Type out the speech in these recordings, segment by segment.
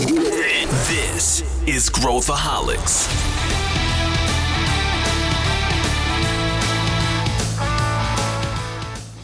This is Growthaholics.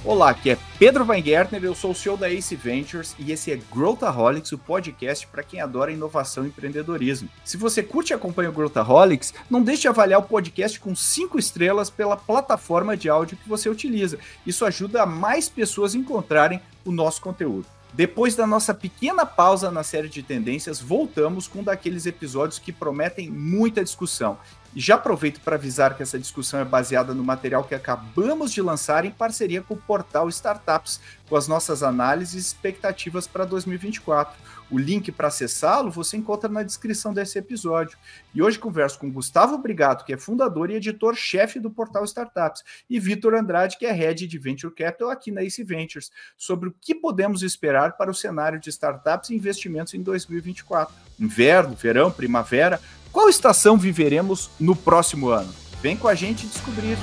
Olá, aqui é Pedro Weingärtner, eu sou o CEO da Ace Ventures e esse é Growthaholics, o podcast para quem adora inovação e empreendedorismo. Se você curte e acompanha o Growthaholics, não deixe de avaliar o podcast com cinco estrelas pela plataforma de áudio que você utiliza. Isso ajuda mais pessoas a encontrarem o nosso conteúdo. Depois da nossa pequena pausa na série de tendências, voltamos com um daqueles episódios que prometem muita discussão. Já aproveito para avisar que essa discussão é baseada no material que acabamos de lançar em parceria com o portal Startups, com as nossas análises e expectativas para 2024. O link para acessá-lo você encontra na descrição desse episódio. E hoje converso com Gustavo Brigato, que é fundador e editor-chefe do portal Startups, e Vitor Andrade, que é head de Venture Capital aqui na Ace Ventures, sobre o que podemos esperar para o cenário de startups e investimentos em 2024. Inverno, verão, primavera, qual estação viveremos no próximo ano? Vem com a gente descobrir.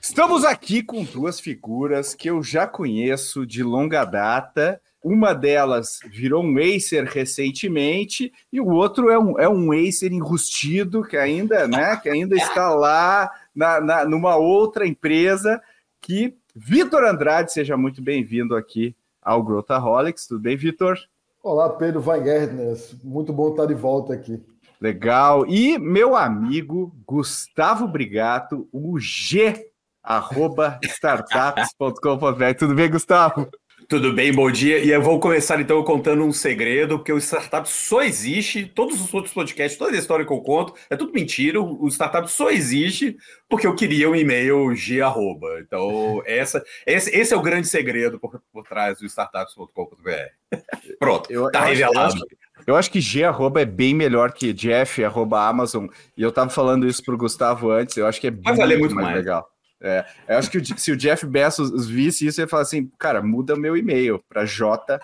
Estamos aqui com duas figuras que eu já conheço de longa data. Uma delas virou um Acer recentemente e o outro é um, é um Acer enrustido que ainda, né, que ainda está lá na, na, numa outra empresa. Que Vitor Andrade, seja muito bem-vindo aqui ao Growthaholics. Tudo bem, Vitor? Olá, Pedro Weingärtner. Muito bom estar de volta aqui. Legal. E meu amigo Gustavo Brigato, o G, arroba startups.com.br. Tudo bem, Gustavo? Tudo bem, bom dia. E eu vou começar então contando um segredo, porque o startup só existe, todos os outros podcasts, toda a história que eu conto, é tudo mentira. O startup só existe porque eu queria um e-mail G arroba. Então, essa, esse, esse é o grande segredo por, por trás do startups.com.br. Pronto, eu, tá eu revelado. Acho, eu, acho, que G arroba é bem melhor que Jeff arroba Amazon. E eu tava falando isso pro Gustavo antes, eu acho que é Vai valer muito mais, mais legal. É, eu acho que se o Jeff Bezos visse isso, ele fala assim, cara, muda meu e-mail para j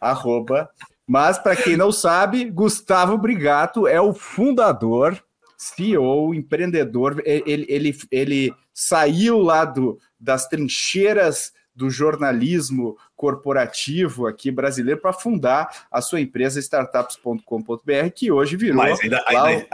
arroba. Mas para quem não sabe, Gustavo Brigato é o fundador, CEO, empreendedor. Ele, ele, ele saiu lá do, das trincheiras do jornalismo corporativo aqui brasileiro para fundar a sua empresa startups.com.br, que hoje virou. Mas ainda, ainda,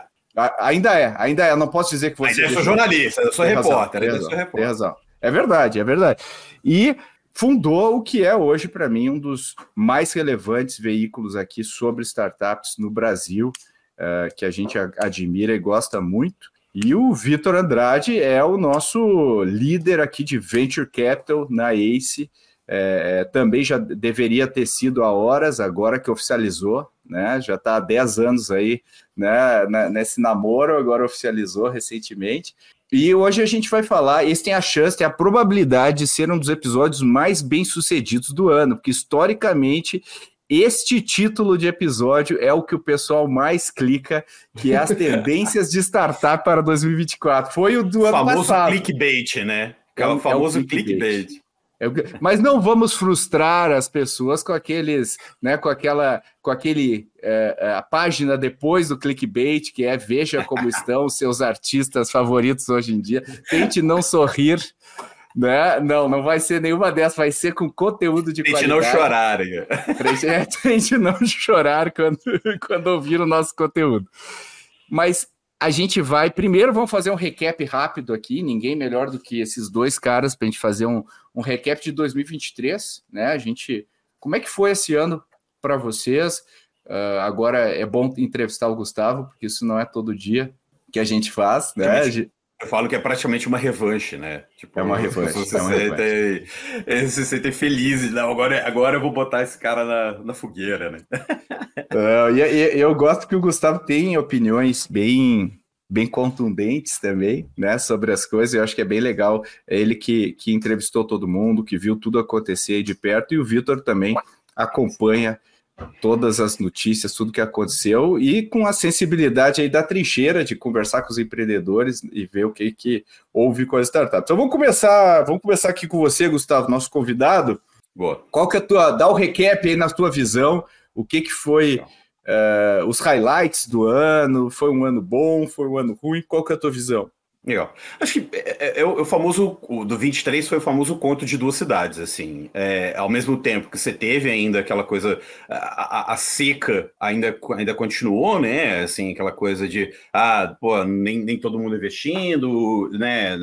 Ainda é, ainda é. Eu não posso dizer que você. Ainda eu sou jornalista, eu sou repórter. Razão, sou repórter. Tem razão. É verdade, é verdade. E fundou o que é hoje, para mim, um dos mais relevantes veículos aqui sobre startups no Brasil, uh, que a gente admira e gosta muito. E o Vitor Andrade é o nosso líder aqui de Venture Capital na ACE. É, também já deveria ter sido há horas, agora que oficializou, né? Já está há 10 anos aí né, nesse namoro, agora oficializou recentemente. E hoje a gente vai falar, esse tem a chance, tem a probabilidade de ser um dos episódios mais bem sucedidos do ano, porque historicamente este título de episódio é o que o pessoal mais clica, que é as tendências de startup para 2024. Foi o do o ano famoso passado. clickbait, né? É o famoso é clickbait. clickbait. É mas não vamos frustrar as pessoas com aqueles, né, com aquela, com aquele é, é, a página depois do clickbait que é veja como estão os seus artistas favoritos hoje em dia. Tente não sorrir, né? Não, não vai ser nenhuma dessas, vai ser com conteúdo de Tente qualidade. não chorar. Tente, é, tente não chorar quando, quando ouvir o nosso conteúdo. Mas a gente vai. Primeiro, vamos fazer um recap rápido aqui. Ninguém melhor do que esses dois caras para a gente fazer um, um recap de 2023. Né? A gente. Como é que foi esse ano para vocês? Uh, agora é bom entrevistar o Gustavo, porque isso não é todo dia que a gente faz, né? Eu falo que é praticamente uma revanche, né? Tipo, é uma revanche. Você é sentem, revanche. se sentem felizes. Não, agora, agora eu vou botar esse cara na, na fogueira, né? uh, e, e, eu gosto que o Gustavo tem opiniões bem bem contundentes também, né, sobre as coisas. Eu acho que é bem legal. É ele que, que entrevistou todo mundo, que viu tudo acontecer aí de perto, e o Vitor também acompanha todas as notícias, tudo que aconteceu, e com a sensibilidade aí da trincheira de conversar com os empreendedores e ver o que, que houve com as startups. Então vamos começar, vamos começar aqui com você, Gustavo, nosso convidado. Boa. Qual que é a tua, dá o recap aí na tua visão, o que que foi uh, os highlights do ano, foi um ano bom, foi um ano ruim, qual que é a tua visão? Legal. Acho que é, é, é, o famoso, o do 23 foi o famoso conto de duas cidades, assim. É, ao mesmo tempo que você teve ainda aquela coisa, a, a, a, seca ainda, ainda continuou, né? Assim, aquela coisa de, ah, pô, nem, nem todo mundo investindo, né?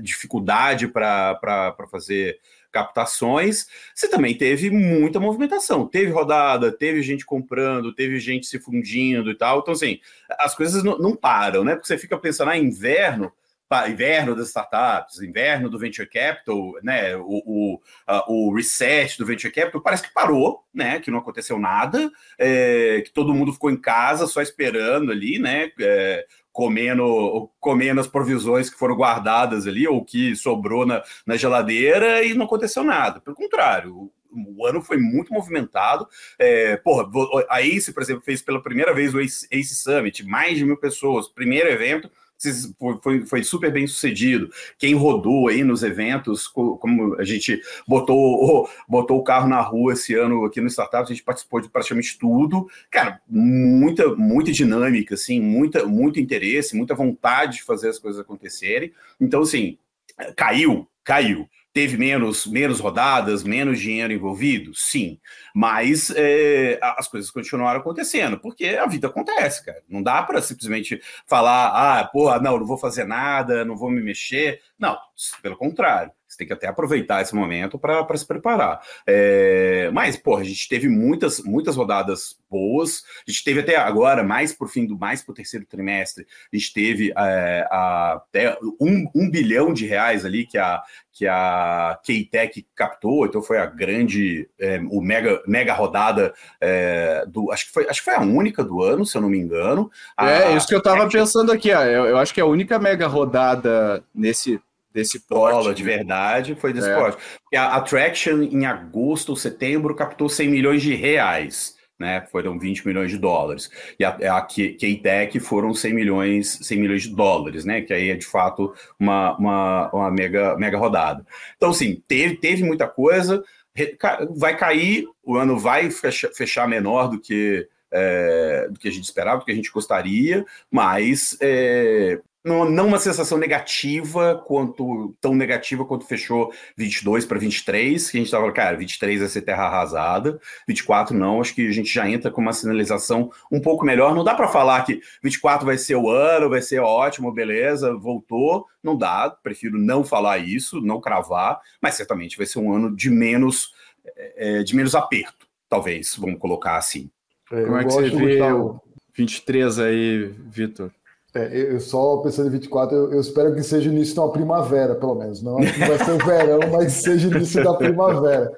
Dificuldade para fazer captações, você também teve muita movimentação. Teve rodada, teve gente comprando, teve gente se fundindo e tal. Então, assim, as coisas não, não param, né? Porque você fica pensando, ah, inverno, inverno das startups, inverno do venture capital, né, o, o, o, reset do venture capital, parece que parou, né, que não aconteceu nada, é, que todo mundo ficou em casa só esperando ali, né, é, comendo, comendo as provisões que foram guardadas ali, ou que sobrou na, na geladeira, e não aconteceu nada. Pelo contrário, o ano foi muito movimentado. É, porra, a Ace, por exemplo, fez pela primeira vez o Ace, Ace Summit, mais de mil pessoas, primeiro evento, foi, foi, super bem sucedido. Quem rodou aí nos eventos, como a gente botou, botou o carro na rua esse ano aqui no Startup, a gente participou de praticamente tudo. Cara, muita, muita dinâmica, assim, muita, muito interesse, muita vontade de fazer as coisas acontecerem. Então, assim, caiu, caiu. Teve menos, menos rodadas, menos dinheiro envolvido? Sim. Mas é, as coisas continuaram acontecendo, porque a vida acontece, cara. Não dá para simplesmente falar, ah, porra, não, não vou fazer nada, não vou me mexer. Não, pelo contrário. Você tem que até aproveitar esse momento para se preparar. É, mas, pô, a gente teve muitas, muitas rodadas boas. A gente teve até agora, mais por fim do mais para o terceiro trimestre, a gente teve é, a, até um, um, bilhão de reais ali que a, que a K-Tech captou, então foi a grande, é, o mega, mega rodada é, do. Acho que, foi, acho que foi a única do ano, se eu não me engano. A, é, isso que eu estava pensando aqui, ó, eu, eu acho que é a única mega rodada nesse desse porte. de verdade foi desse é. porte. A Attraction, em agosto ou setembro, captou 100 milhões de reais. Né, foram 20 milhões de dólares. E a, a K-Tech foram 100 milhões, 100 milhões de dólares, né? Que aí é de fato uma, uma, uma mega, mega rodada. Então, assim, teve, teve muita coisa, vai cair, o ano vai fechar, fechar menor do que, é, do que a gente esperava, do que a gente gostaria, mas é, não, não uma sensação negativa quanto tão negativa quanto fechou 22 para 23, que a gente estava, cara, 23 vai ser terra arrasada, 24 não, acho que a gente já entra com uma sinalização um pouco melhor. Não dá para falar que 24 vai ser o ano, vai ser ótimo, beleza, voltou, não dá, prefiro não falar isso, não cravar, mas certamente vai ser um ano de menos é, de menos aperto, talvez, vamos colocar assim. É, Como é que você vê o 23 aí, Vitor? É, eu só pensando em 24, eu, eu, espero que seja início de uma primavera, pelo menos. Não acho que vai ser o verão, mas seja início da primavera.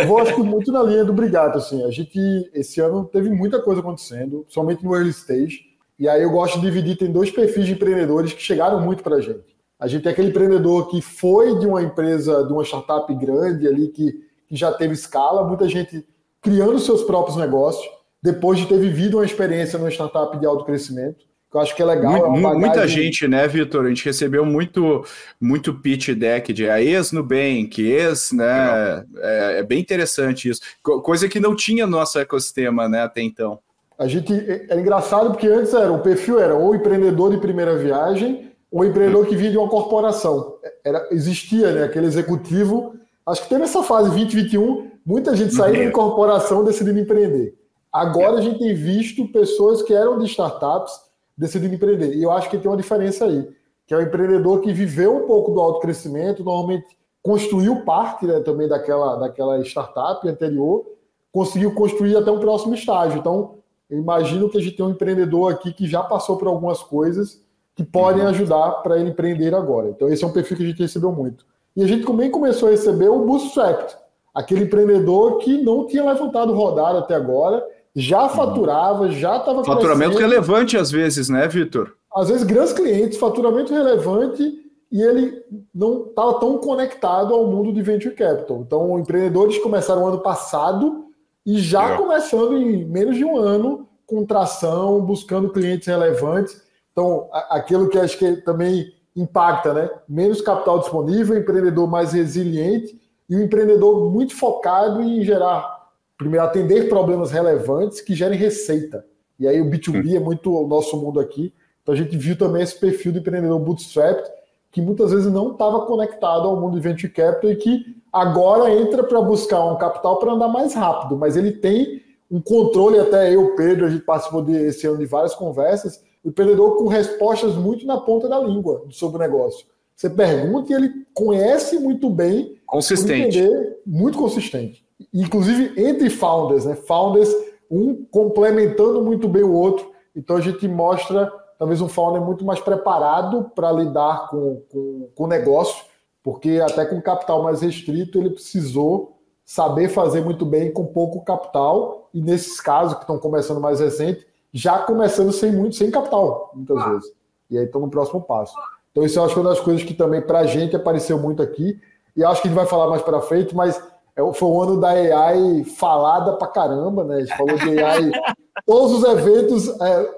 Eu vou, acho que, muito na linha do Brigato. Assim, a gente, esse ano, teve muita coisa acontecendo, somente no early stage. E aí eu gosto de dividir, tem dois perfis de empreendedores que chegaram muito para a gente. A gente tem aquele empreendedor que foi de uma empresa, de uma startup grande ali, que, que já teve escala, muita gente criando seus próprios negócios, depois de ter vivido uma experiência numa startup de alto crescimento eu acho que é legal. Muito, é muita gente, né, Vitor? A gente recebeu muito, muito pitch deck de a ex-Nubank, ex, né? É, é, bem interessante isso. Coisa que não tinha no nosso ecossistema, né, até então. A gente é, é engraçado porque antes era o perfil era ou empreendedor de primeira viagem ou empreendedor que vinha de uma corporação. Era, existia, né, aquele executivo. Acho que teve essa fase 2021, muita gente saindo uhum. de corporação decidindo empreender. Agora a gente tem visto pessoas que eram de startups decidindo empreender. E eu acho que tem uma diferença aí, que é o empreendedor que viveu um pouco do alto crescimento, normalmente construiu parte né, também daquela, daquela startup anterior, conseguiu construir até um próximo estágio. Então, eu imagino que a gente tem um empreendedor aqui que já passou por algumas coisas que podem uhum. ajudar para ele empreender agora. Então, esse é um perfil que a gente recebeu muito. E a gente também começou a receber o Bootstrapped, aquele empreendedor que não tinha levantado rodada até agora já faturava, já estava Faturamento crescendo. relevante às vezes, né, Vitor? Às vezes grandes clientes, faturamento relevante e ele não estava tão conectado ao mundo de venture capital. Então, empreendedores começaram ano passado e já é. começando em menos de um ano com tração, buscando clientes relevantes. Então, aquilo que acho que também impacta, né? Menos capital disponível, empreendedor mais resiliente e um empreendedor muito focado em gerar primeiro, atender problemas relevantes que gerem receita. E aí o B2B é muito o nosso mundo aqui. Então a gente viu também esse perfil do empreendedor bootstrapped, que muitas vezes não estava conectado ao mundo de venture capital e que agora entra para buscar um capital para andar mais rápido, mas ele tem um controle, até eu, Pedro, a gente participou desse ano de várias conversas, o empreendedor com respostas muito na ponta da língua sobre o negócio. Você pergunta e ele conhece muito bem. Consistente. Entender, muito consistente. Inclusive entre founders, né? Founders, um complementando muito bem o outro. Então a gente mostra talvez um founder muito mais preparado para lidar com, com, com o negócio, porque até com capital mais restrito ele precisou saber fazer muito bem com pouco capital, e nesses casos que estão começando mais recente, já começando sem muito, sem capital, muitas ah. vezes. E aí estão no próximo passo. Então, isso eu acho que é uma das coisas que também para a gente apareceu muito aqui, e acho que a gente vai falar mais para frente, mas é foi o ano da AI falada para caramba, né? A gente falou de AI, todos os eventos, é,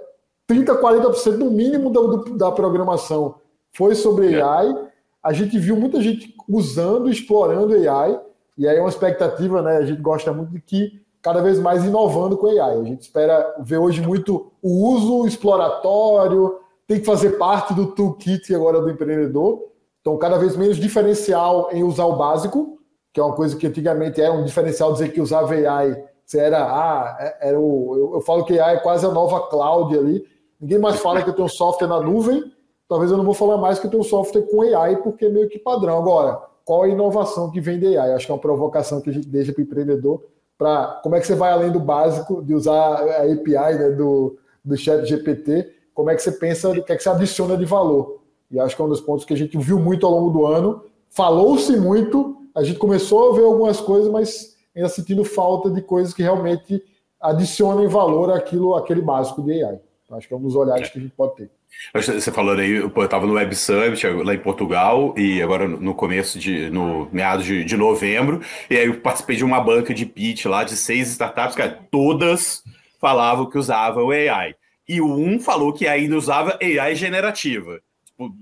30%, 40% no mínimo da, da programação foi sobre AI. A gente viu muita gente usando, explorando AI, e aí é uma expectativa, né? A gente gosta muito de que cada vez mais inovando com AI. A gente espera ver hoje muito o uso exploratório, tem que fazer parte do toolkit agora do empreendedor. Então, cada vez menos diferencial em usar o básico, que é uma coisa que antigamente era um diferencial dizer que usava AI. Você era, ah, é, era o, eu, eu falo que AI é quase a nova cloud ali. Ninguém mais fala que eu tenho software na nuvem. Talvez eu não vou falar mais que eu tenho software com AI, porque é meio que padrão. Agora, qual a inovação que vem de AI? Acho que é uma provocação que a gente deixa para o empreendedor para como é que você vai além do básico de usar a API né, do, do chat GPT, como é que você pensa, o que é que você adiciona de valor. E acho que é um dos pontos que a gente viu muito ao longo do ano. Falou-se muito, a gente começou a ver algumas coisas, mas ainda sentindo falta de coisas que realmente adicionem valor àquilo, àquele básico de AI. Então, acho que é um dos olhares que a gente pode ter. Você falou aí, eu estava no Web Summit lá em Portugal e agora no começo de, no meados de, de novembro, e aí eu participei de uma banca de pitch lá de seis startups, cara, todas falavam que usavam AI. E um falou que ainda usava AI generativa. Tipo,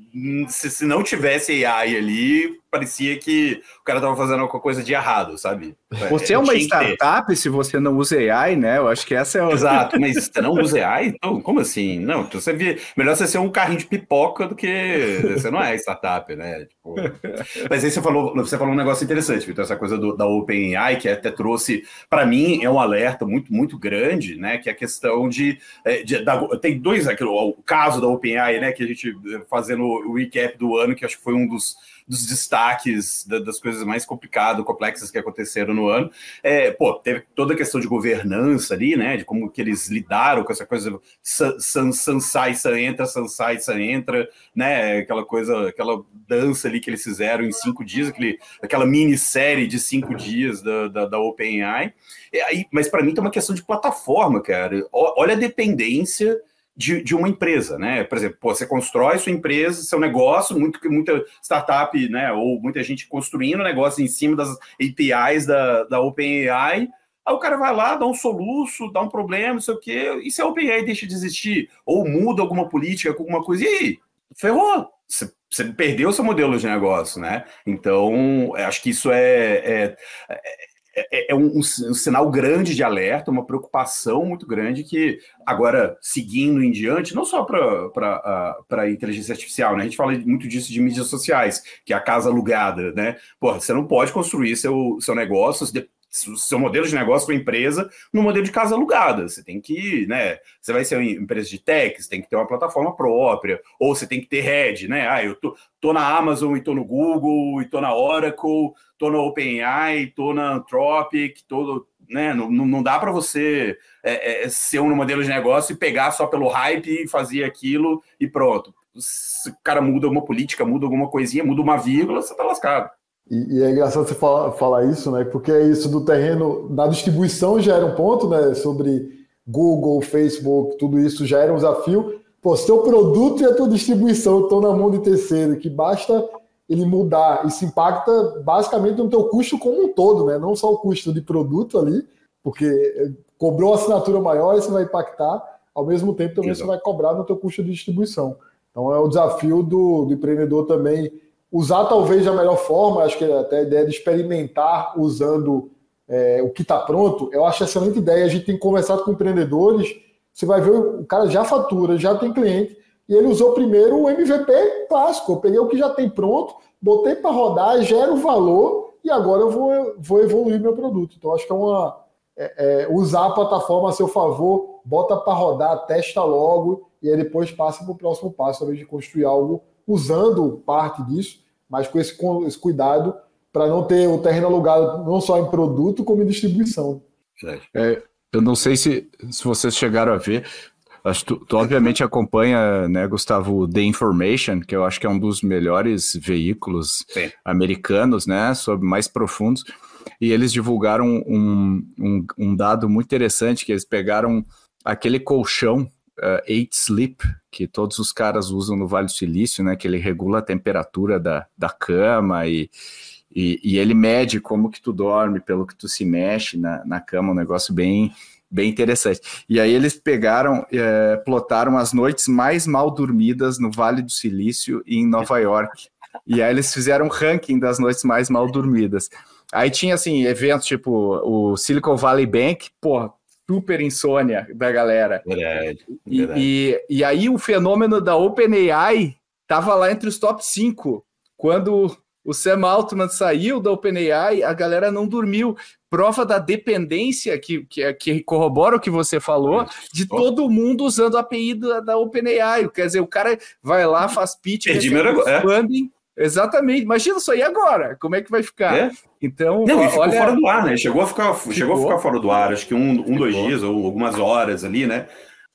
se, se não tivesse AI ali, parecia que o cara estava fazendo alguma coisa de errado, sabe? É, você é, é uma startup se você não usa AI, né? Eu acho que essa é o. Exato, mas você não usa AI? Então, como assim? Não, então você vê, melhor você ser um carrinho de pipoca do que você não é startup, né? Tipo... Mas aí você falou, você falou um negócio interessante, Vitor, essa coisa do, da OpenAI, que até trouxe, para mim, é um alerta muito, muito grande, né? Que é a questão de. É, de da, tem dois, aqui, o caso da OpenAI, né? Que a gente fazendo o recap do ano, que acho que foi um dos dos destaques da, das coisas mais complicadas, complexas que aconteceram no ano. É, pô, teve toda a questão de governança ali, né? De como que eles lidaram com essa coisa san, san, sai, san entra, san sai, san entra, né? Aquela coisa, aquela dança ali que eles fizeram em cinco dias, aquele, aquela minissérie de cinco dias da, da, da OpenAI. E aí, mas para mim tem uma questão de plataforma, cara. Olha a dependência de, de uma empresa, né? Por exemplo, pô, você constrói sua empresa, seu negócio, muito, muita startup, né? Ou muita gente construindo negócio em cima das APIs da, da OpenAI. Aí o cara vai lá, dá um soluço, dá um problema, não sei o quê, e se a OpenAI deixa de existir, ou muda alguma política, alguma coisa, e aí? Ferrou! Você, você perdeu seu modelo de negócio, né? Então, acho que isso é, é, é é, é, um, um, sinal grande de alerta, uma preocupação muito grande que agora, seguindo em diante, não só para a inteligência artificial, né? A gente fala muito disso de mídias sociais, que é a casa alugada, né? Porra, você não pode construir seu, seu negócio seu modelo de negócio para empresa no modelo de casa alugada. Você tem que, né? Você vai ser uma empresa de tech, você tem que ter uma plataforma própria, ou você tem que ter head, né? Ah, eu tô, tô na Amazon e tô no Google, e tô na Oracle, tô na OpenAI, tô na Anthropic, tô, né? Não, não dá para você é, é, ser um modelo de negócio e pegar só pelo hype e fazer aquilo e pronto. Se o cara muda uma política, muda alguma coisinha, muda uma vírgula, você tá lascado. E, e, é engraçado você falar, falar, isso, né? Porque é isso do terreno, da distribuição já era um ponto, né? Sobre Google, Facebook, tudo isso já era um desafio. Pô, seu produto e a tua distribuição estão na mão de terceiro, que basta ele mudar. Isso impacta basicamente no teu custo como um todo, né? Não só o custo de produto ali, porque cobrou assinatura maior, isso vai impactar, ao mesmo tempo também Exato. você vai cobrar no teu custo de distribuição. Então é o desafio do, do empreendedor também usar talvez da melhor forma, acho que até a ideia de experimentar usando é, o que está pronto, eu acho excelente ideia. A gente tem conversado com empreendedores, você vai ver, o cara já fatura, já tem cliente, E ele usou primeiro o MVP clássico. Eu peguei o que já tem pronto, botei para rodar, gero valor e agora eu vou, vou evoluir meu produto. Então, acho que é uma. É, é, usar a plataforma a seu favor, bota para rodar, testa logo e aí depois passa para o próximo passo, talvez de construir algo usando parte disso, mas com esse, com esse cuidado para não ter o terreno alugado não só em produto, como em distribuição. É, eu não sei se, se vocês chegaram a ver, Acho tu, tu, obviamente acompanha, né, Gustavo, The Information, que eu acho que é um dos melhores veículos Sim. americanos, né, sobre mais profundos. E eles divulgaram um, um, um, dado muito interessante, que eles pegaram aquele colchão uh, Eight Sleep, que todos os caras usam no Vale do Silício, né, que ele regula a temperatura da, da cama e, e, e ele mede como que tu dorme, pelo que tu se mexe na, na cama, um negócio bem bem interessante. E aí eles pegaram, é, plotaram as noites mais mal dormidas no Vale do Silício e em Nova York. E aí eles fizeram um ranking das noites mais mal dormidas. Aí tinha, assim, eventos tipo o Silicon Valley Bank, pô, super insônia da galera. Verdade, verdade. E, e, e aí o fenômeno da OpenAI tava lá entre os top 5. Quando o Sam Altman saiu da OpenAI, a galera não dormiu. Prova da dependência que, que, que corrobora o que você falou, de todo mundo usando a API da, da OpenAI. Quer dizer, o cara vai lá, faz pitch, é. funding. Exatamente. Imagina isso aí agora. Como é que vai ficar? É. Então, não, e ficou olha... fora do ar, né? Chegou a ficar, ficou. chegou a ficar fora do ar, acho que um, um dois dias ou algumas horas ali, né?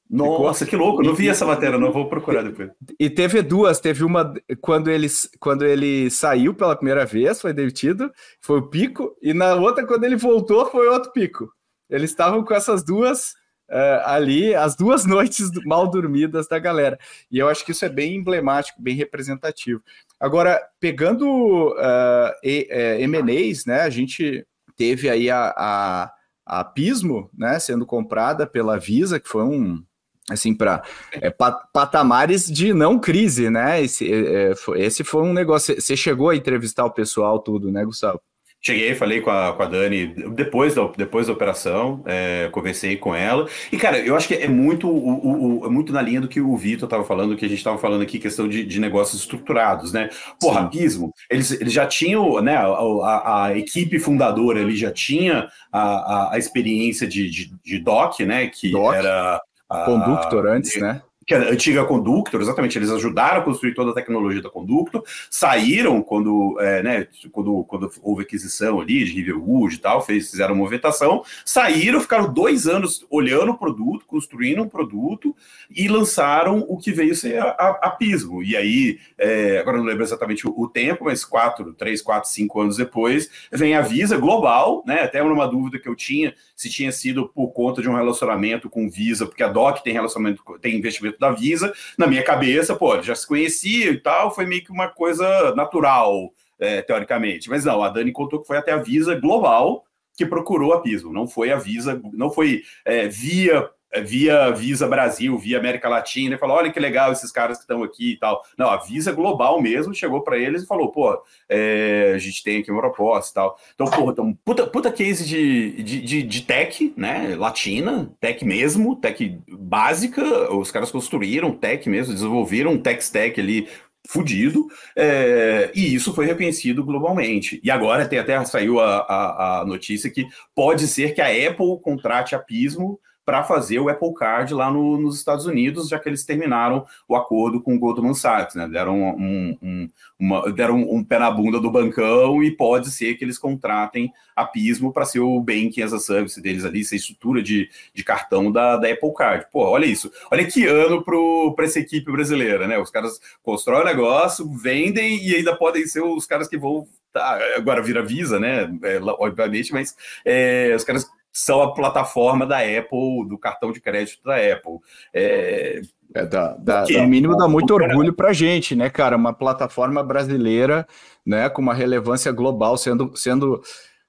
Nossa, que louco, não vi essa matéria, não vou procurar depois. E teve duas, teve uma quando ele, quando ele saiu pela primeira vez, foi demitido, foi o pico, e na outra, quando ele voltou, foi outro pico. Eles estavam com essas duas uh, ali, as duas noites mal dormidas da galera. E eu acho que isso é bem emblemático, bem representativo. Agora, pegando uh, e, uh, M&As, né, a gente teve aí a, a, a Pismo, né, sendo comprada pela Visa, que foi um assim, para é, patamares de não crise, né? Esse, é foi, esse foi um negócio. Você chegou a entrevistar o pessoal, tudo, né, Gustavo? Cheguei, falei com a, com a Dani depois da, depois da operação, é, conversei com ela. E, cara, eu acho que é muito, o, o, é muito na linha do que o Vitor estava falando, que a gente estava falando aqui, questão de, de negócios estruturados, né? Porra, Pismo, eles, eles já tinham, né? A, a, a equipe fundadora ele já tinha a, a, a experiência de, de, de DOC, né? Que Doc. era Conductor antes, né? Que é a antiga Conductor, exatamente, eles ajudaram a construir toda a tecnologia da Conductor, saíram quando, é, né, quando, quando houve aquisição ali de Riverwood e tal, fez, fizeram movimentação, saíram, ficaram dois anos olhando o produto, construindo um produto e lançaram o que veio ser a, a, a Pismo. E aí, é, agora não lembro exatamente o, o, tempo, mas quatro, três, quatro, cinco anos depois, vem a Visa Global, né, até uma dúvida que eu tinha, se tinha sido por conta de um relacionamento com Visa, porque a DOC tem relacionamento, tem investimento da Visa, na minha cabeça, pô, já se conhecia e tal, foi meio que uma coisa natural, é, teoricamente. Mas não, a Dani contou que foi até a Visa Global que procurou a Pismo, não foi a Visa, não foi é, via via Visa Brasil, via América Latina, e falou: olha que legal esses caras que estão aqui e tal. Não, a Visa Global mesmo chegou para eles e falou: pô, é, a gente tem aqui uma proposta e tal. Então, porra, então, puta, puta case de, de, de, de, tech, né? Latina, tech mesmo, tech básica. Os caras construíram tech mesmo, desenvolveram tech stack ali fudido, é, e isso foi reconhecido globalmente. E agora tem até saiu a, a, a notícia que pode ser que a Apple contrate a Pismo para fazer o Apple Card lá no, nos Estados Unidos, já que eles terminaram o acordo com o Goldman Sachs, né? Deram um, um, uma, deram um pé na bunda do bancão e pode ser que eles contratem a Pismo para ser o banking as a service deles ali, ser estrutura de, de cartão da, da Apple Card. Pô, olha isso. Olha que ano para essa equipe brasileira, né? Os caras constroem o negócio, vendem e ainda podem ser os caras que vão Tá, agora vira Visa, né? É, obviamente, mas é, os caras são a plataforma da Apple, do cartão de crédito da Apple. É, é, dá, dá, no mínimo dá muito orgulho para a gente, né, cara? Uma plataforma brasileira, né, com uma relevância global, sendo, sendo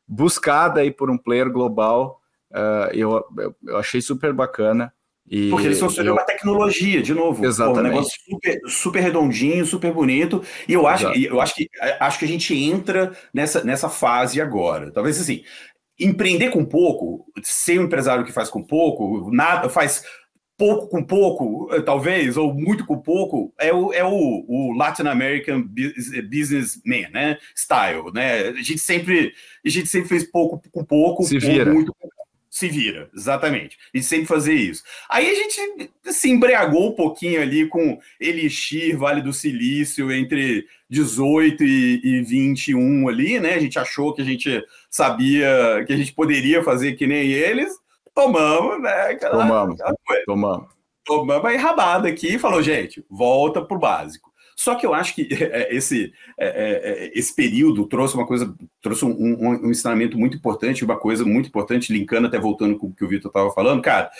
buscada aí por um player global, uh, eu, eu achei super bacana. E Porque eles construíram eu... uma tecnologia, de novo. Exatamente. um negócio super, super redondinho, super bonito. E eu acho, eu acho que acho que a gente entra nessa, nessa fase agora. Talvez assim, empreender com pouco, ser um empresário que faz com pouco, nada faz pouco com pouco, eh, talvez, ou muito com pouco, é o, é o, o Latin American businessman, né? Style, né? A gente sempre, a gente sempre fez pouco com pouco, se vira. muito com se vira, exatamente. E sempre fazer isso. Aí a gente se embriagou um pouquinho ali com Elixir, Vale do Silício, entre 18 e, e 21 ali, né? A gente achou que a gente sabia que a gente poderia fazer que nem eles. Tomamos, né? Aquela, tomamos, aquela tomamos. Tomamos a enrabada aqui e falou, gente, volta pro básico. Só que eu acho que é, esse, é, é, esse período trouxe uma coisa, trouxe um, um, um ensinamento muito importante, uma coisa muito importante, linkando até voltando com o que o Vitor estava falando, cara.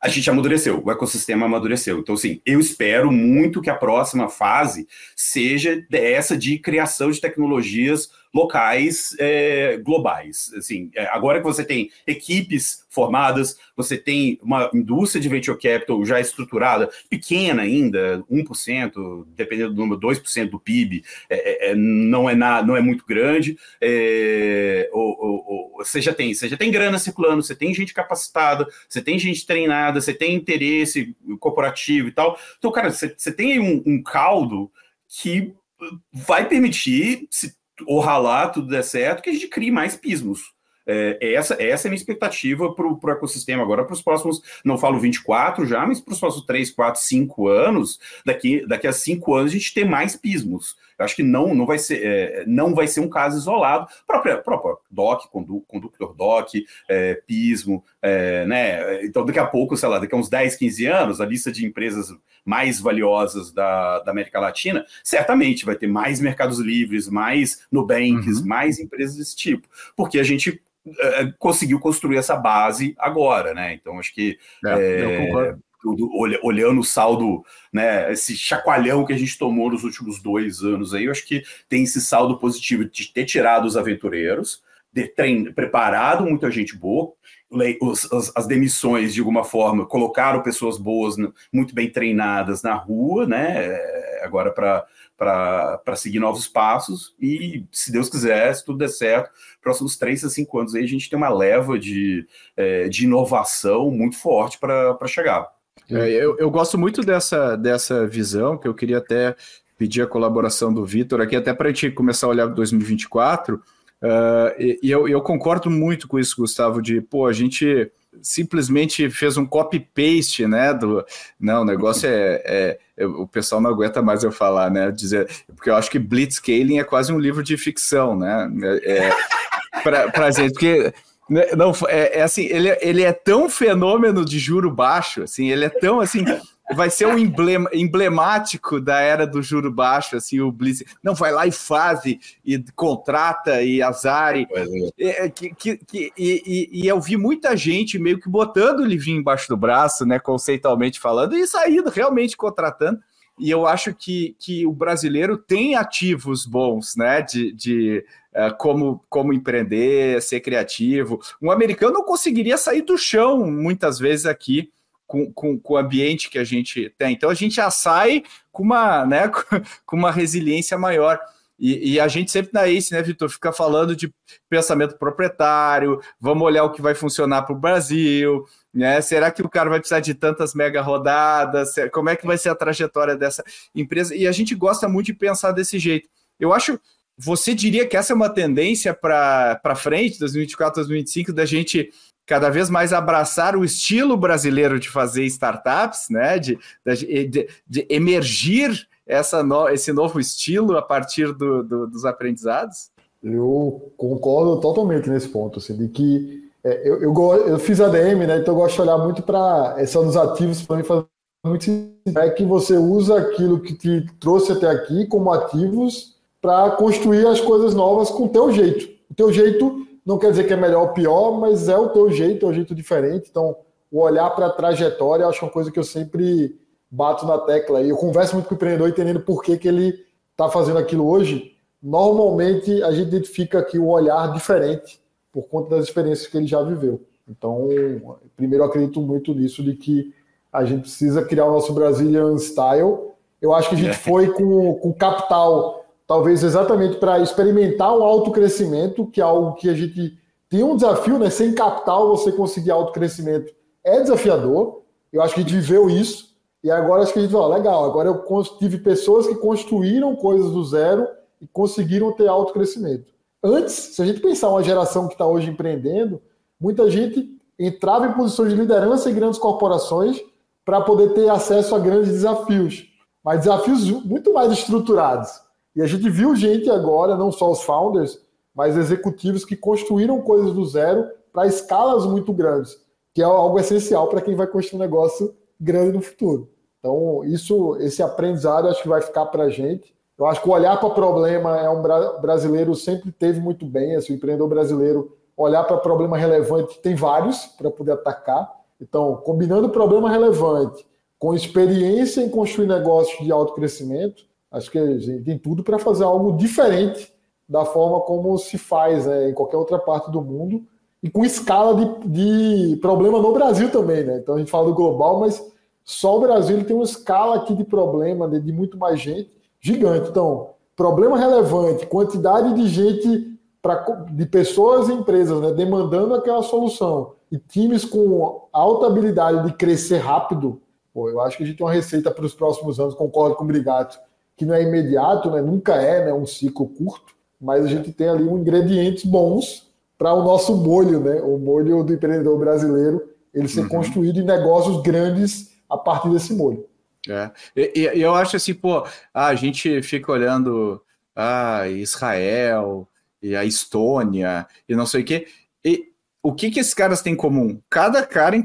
A gente amadureceu, o ecossistema amadureceu. Então, assim, eu espero muito que a próxima fase seja essa de criação de tecnologias locais é, globais. Assim, é, agora que você tem equipes formadas, você tem uma indústria de venture capital já estruturada, pequena ainda, 1%, dependendo do número, 2% do PIB, é, é, é, não, é na, não é muito grande. É, ou, ou, ou, você, já tem, você já tem grana circulando, você tem gente capacitada, você tem gente treinada, você tem interesse corporativo e tal. Então, cara, você, você tem um, um caldo que vai permitir, se ralar, tudo der certo, que a gente crie mais pismos. É, essa, essa é a minha expectativa para o ecossistema agora, para os próximos, não falo 24 já, mas para os próximos 3, 4, 5 anos, daqui, daqui a 5 anos a gente ter mais pismos. Eu acho que não, não, vai, ser, é, não vai ser um caso isolado. Própria, própria DOC, condu, Conductor DOC, é, Pismo, é, né? Então, daqui a pouco, sei lá, daqui a uns 10, 15 anos, a lista de empresas mais valiosas da, da América Latina, certamente vai ter mais mercados livres, mais Nubanks, uhum. mais empresas desse tipo, porque a gente é, é, conseguiu construir essa base agora, né? Então, acho que. É, é olhando o saldo, né, esse chacoalhão que a gente tomou nos últimos dois anos aí, eu acho que tem esse saldo positivo de ter tirado os aventureiros, de trein, preparado muita gente boa, os, as, as, demissões, de alguma forma, colocaram pessoas boas, muito bem treinadas na rua, né? Agora para para seguir novos passos e, se Deus quiser, se tudo der certo, próximos três a cinco anos aí a gente tem uma leva de, é, de inovação muito forte para chegar. É, eu, eu gosto muito dessa, dessa visão, que eu queria até pedir a colaboração do Vitor aqui, até para a gente começar a olhar 2024. Uh, e, e eu, eu concordo muito com isso, Gustavo, de, pô, a gente simplesmente fez um copy-paste, né? Do, não, o negócio é, é, é, O pessoal não aguenta mais eu falar, né? Dizer, porque eu acho que Blitzscaling é quase um livro de ficção, né? É, é para gente, porque. Né, não, é, é assim, ele, ele é tão fenômeno de juro baixo, assim, ele é tão assim, vai ser um emblema, emblemático da era do juro baixo, assim, o Blitz. Não, vai lá e faz, e, e contrata, e azar. E, é. que, que, que, e, e, eu vi muita gente meio que botando o livrinho embaixo do braço, né, conceitualmente falando, e saindo realmente contratando. E eu acho que, que o brasileiro tem ativos bons, né, de, de uh, como, como empreender, ser criativo. Um americano não conseguiria sair do chão muitas vezes aqui com, com, com, o ambiente que a gente tem. Então a gente já sai com uma, né, com uma resiliência maior. E, e a gente sempre na ACE, né, Vitor, fica falando de pensamento proprietário, vamos olhar o que vai funcionar para o Brasil, né? Será que o cara vai precisar de tantas mega rodadas? Como é que vai ser a trajetória dessa empresa? E a gente gosta muito de pensar desse jeito. Eu acho você diria que essa é uma tendência para frente, 2024, 2025, da gente cada vez mais abraçar o estilo brasileiro de fazer startups, né? De, de, de emergir essa no, esse novo estilo a partir do, do, dos aprendizados? Eu concordo totalmente nesse ponto, assim, de que é, eu, eu, eu, fiz ADM, né? Então eu gosto de olhar muito para é dos ativos para mim faz muito sentido. É que você usa aquilo que te trouxe até aqui como ativos para construir as coisas novas com o teu jeito. O teu jeito não quer dizer que é melhor ou pior, mas é o teu jeito, é um jeito diferente. Então, o olhar para a trajetória, acho uma coisa que eu sempre bato na tecla. E eu converso muito com o empreendedor entendendo por que, que ele está fazendo aquilo hoje. Normalmente, a gente identifica aqui um olhar diferente por conta das experiências que ele já viveu. Então, primeiro, eu acredito muito nisso, de que a gente precisa criar o nosso Brazilian Style. Eu acho que a gente é. foi com, com capital talvez exatamente para experimentar um autocrescimento, que é algo que a gente tem um desafio, né? Sem capital você conseguir autocrescimento é desafiador. Eu acho que a gente viveu isso, e agora acho que a gente, ó, legal, agora eu tive pessoas que construíram coisas do zero e conseguiram ter alto crescimento. Antes, se a gente pensar uma geração que está hoje empreendendo, muita gente entrava em posições de liderança em grandes corporações para poder ter acesso a grandes desafios, mas desafios muito mais estruturados. E a gente viu gente agora, não só os founders, mas executivos que construíram coisas do zero para escalas muito grandes, que é algo essencial para quem vai construir um negócio grande no futuro. Então, isso, esse aprendizado acho que vai ficar para a gente. Eu acho que olhar para problema é um brasileiro sempre teve muito bem, assim, o empreendedor brasileiro olhar para problema relevante, tem vários para poder atacar. Então, combinando problema relevante com experiência em construir negócios de alto crescimento, acho que a gente tem tudo para fazer algo diferente da forma como se faz né, em qualquer outra parte do mundo e com escala de, de problema no Brasil também. Né? Então, a gente fala do global, mas só o Brasil tem uma escala aqui de problema de, de muito mais gente gigante. Então, problema relevante, quantidade de gente pra, de pessoas e empresas né, demandando aquela solução e times com alta habilidade de crescer rápido, pô, eu acho que a gente tem uma receita para os próximos anos, concordo com o Brigato, que não é imediato, né, nunca é né, um ciclo curto, mas a gente tem ali um ingredientes bons para o nosso molho, né, o molho do empreendedor brasileiro, ele ser uhum. construído em negócios grandes a partir desse molho. É. E, e, eu acho assim, pô, a gente fica olhando ah, Israel, e a Estônia e não sei o quê. E o que, que esses caras têm em comum? Cada cara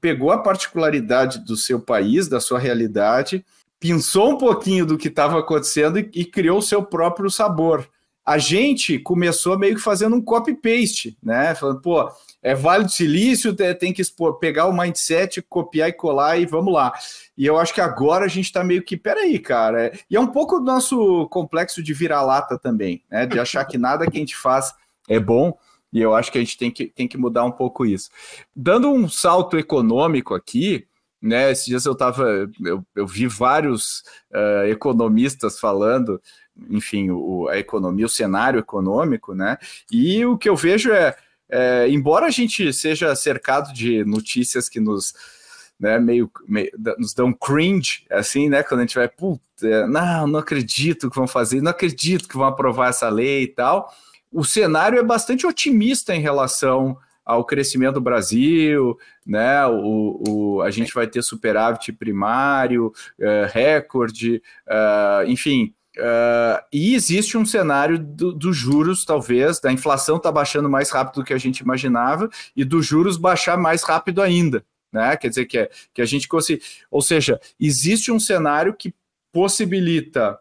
pegou a particularidade do seu país, da sua realidade, pensou um pouquinho do que estava acontecendo e, e criou o seu próprio sabor. A gente começou meio que fazendo um copy-paste, né? Falando, pô, é Vale do Silício, tem que expor, pegar o mindset, copiar e colar e vamos lá. E eu acho que agora a gente está meio que, peraí, cara, é, e é um pouco do nosso complexo de vira-lata também, né? De achar que nada que a gente faz é bom, e eu acho que a gente tem que, tem que mudar um pouco isso. Dando um salto econômico aqui, né? Esses dias eu tava, eu, eu vi vários uh, economistas falando, enfim, o, a economia, o cenário econômico, né? E o que eu vejo é é, embora a gente seja cercado de notícias que nos né, meio, meio, nos dão cringe, assim, né? Quando a gente vai, puta, não, não acredito que vão fazer, não acredito que vão aprovar essa lei e tal. O cenário é bastante otimista em relação ao crescimento do Brasil, né? O, o, a gente vai ter superávit primário, uh, recorde, uh, enfim. Uh, e existe um cenário dos do juros, talvez, da inflação está baixando mais rápido do que a gente imaginava, e dos juros baixar mais rápido ainda. Né? Quer dizer que, é, que a gente consiga. Ou seja, existe um cenário que possibilita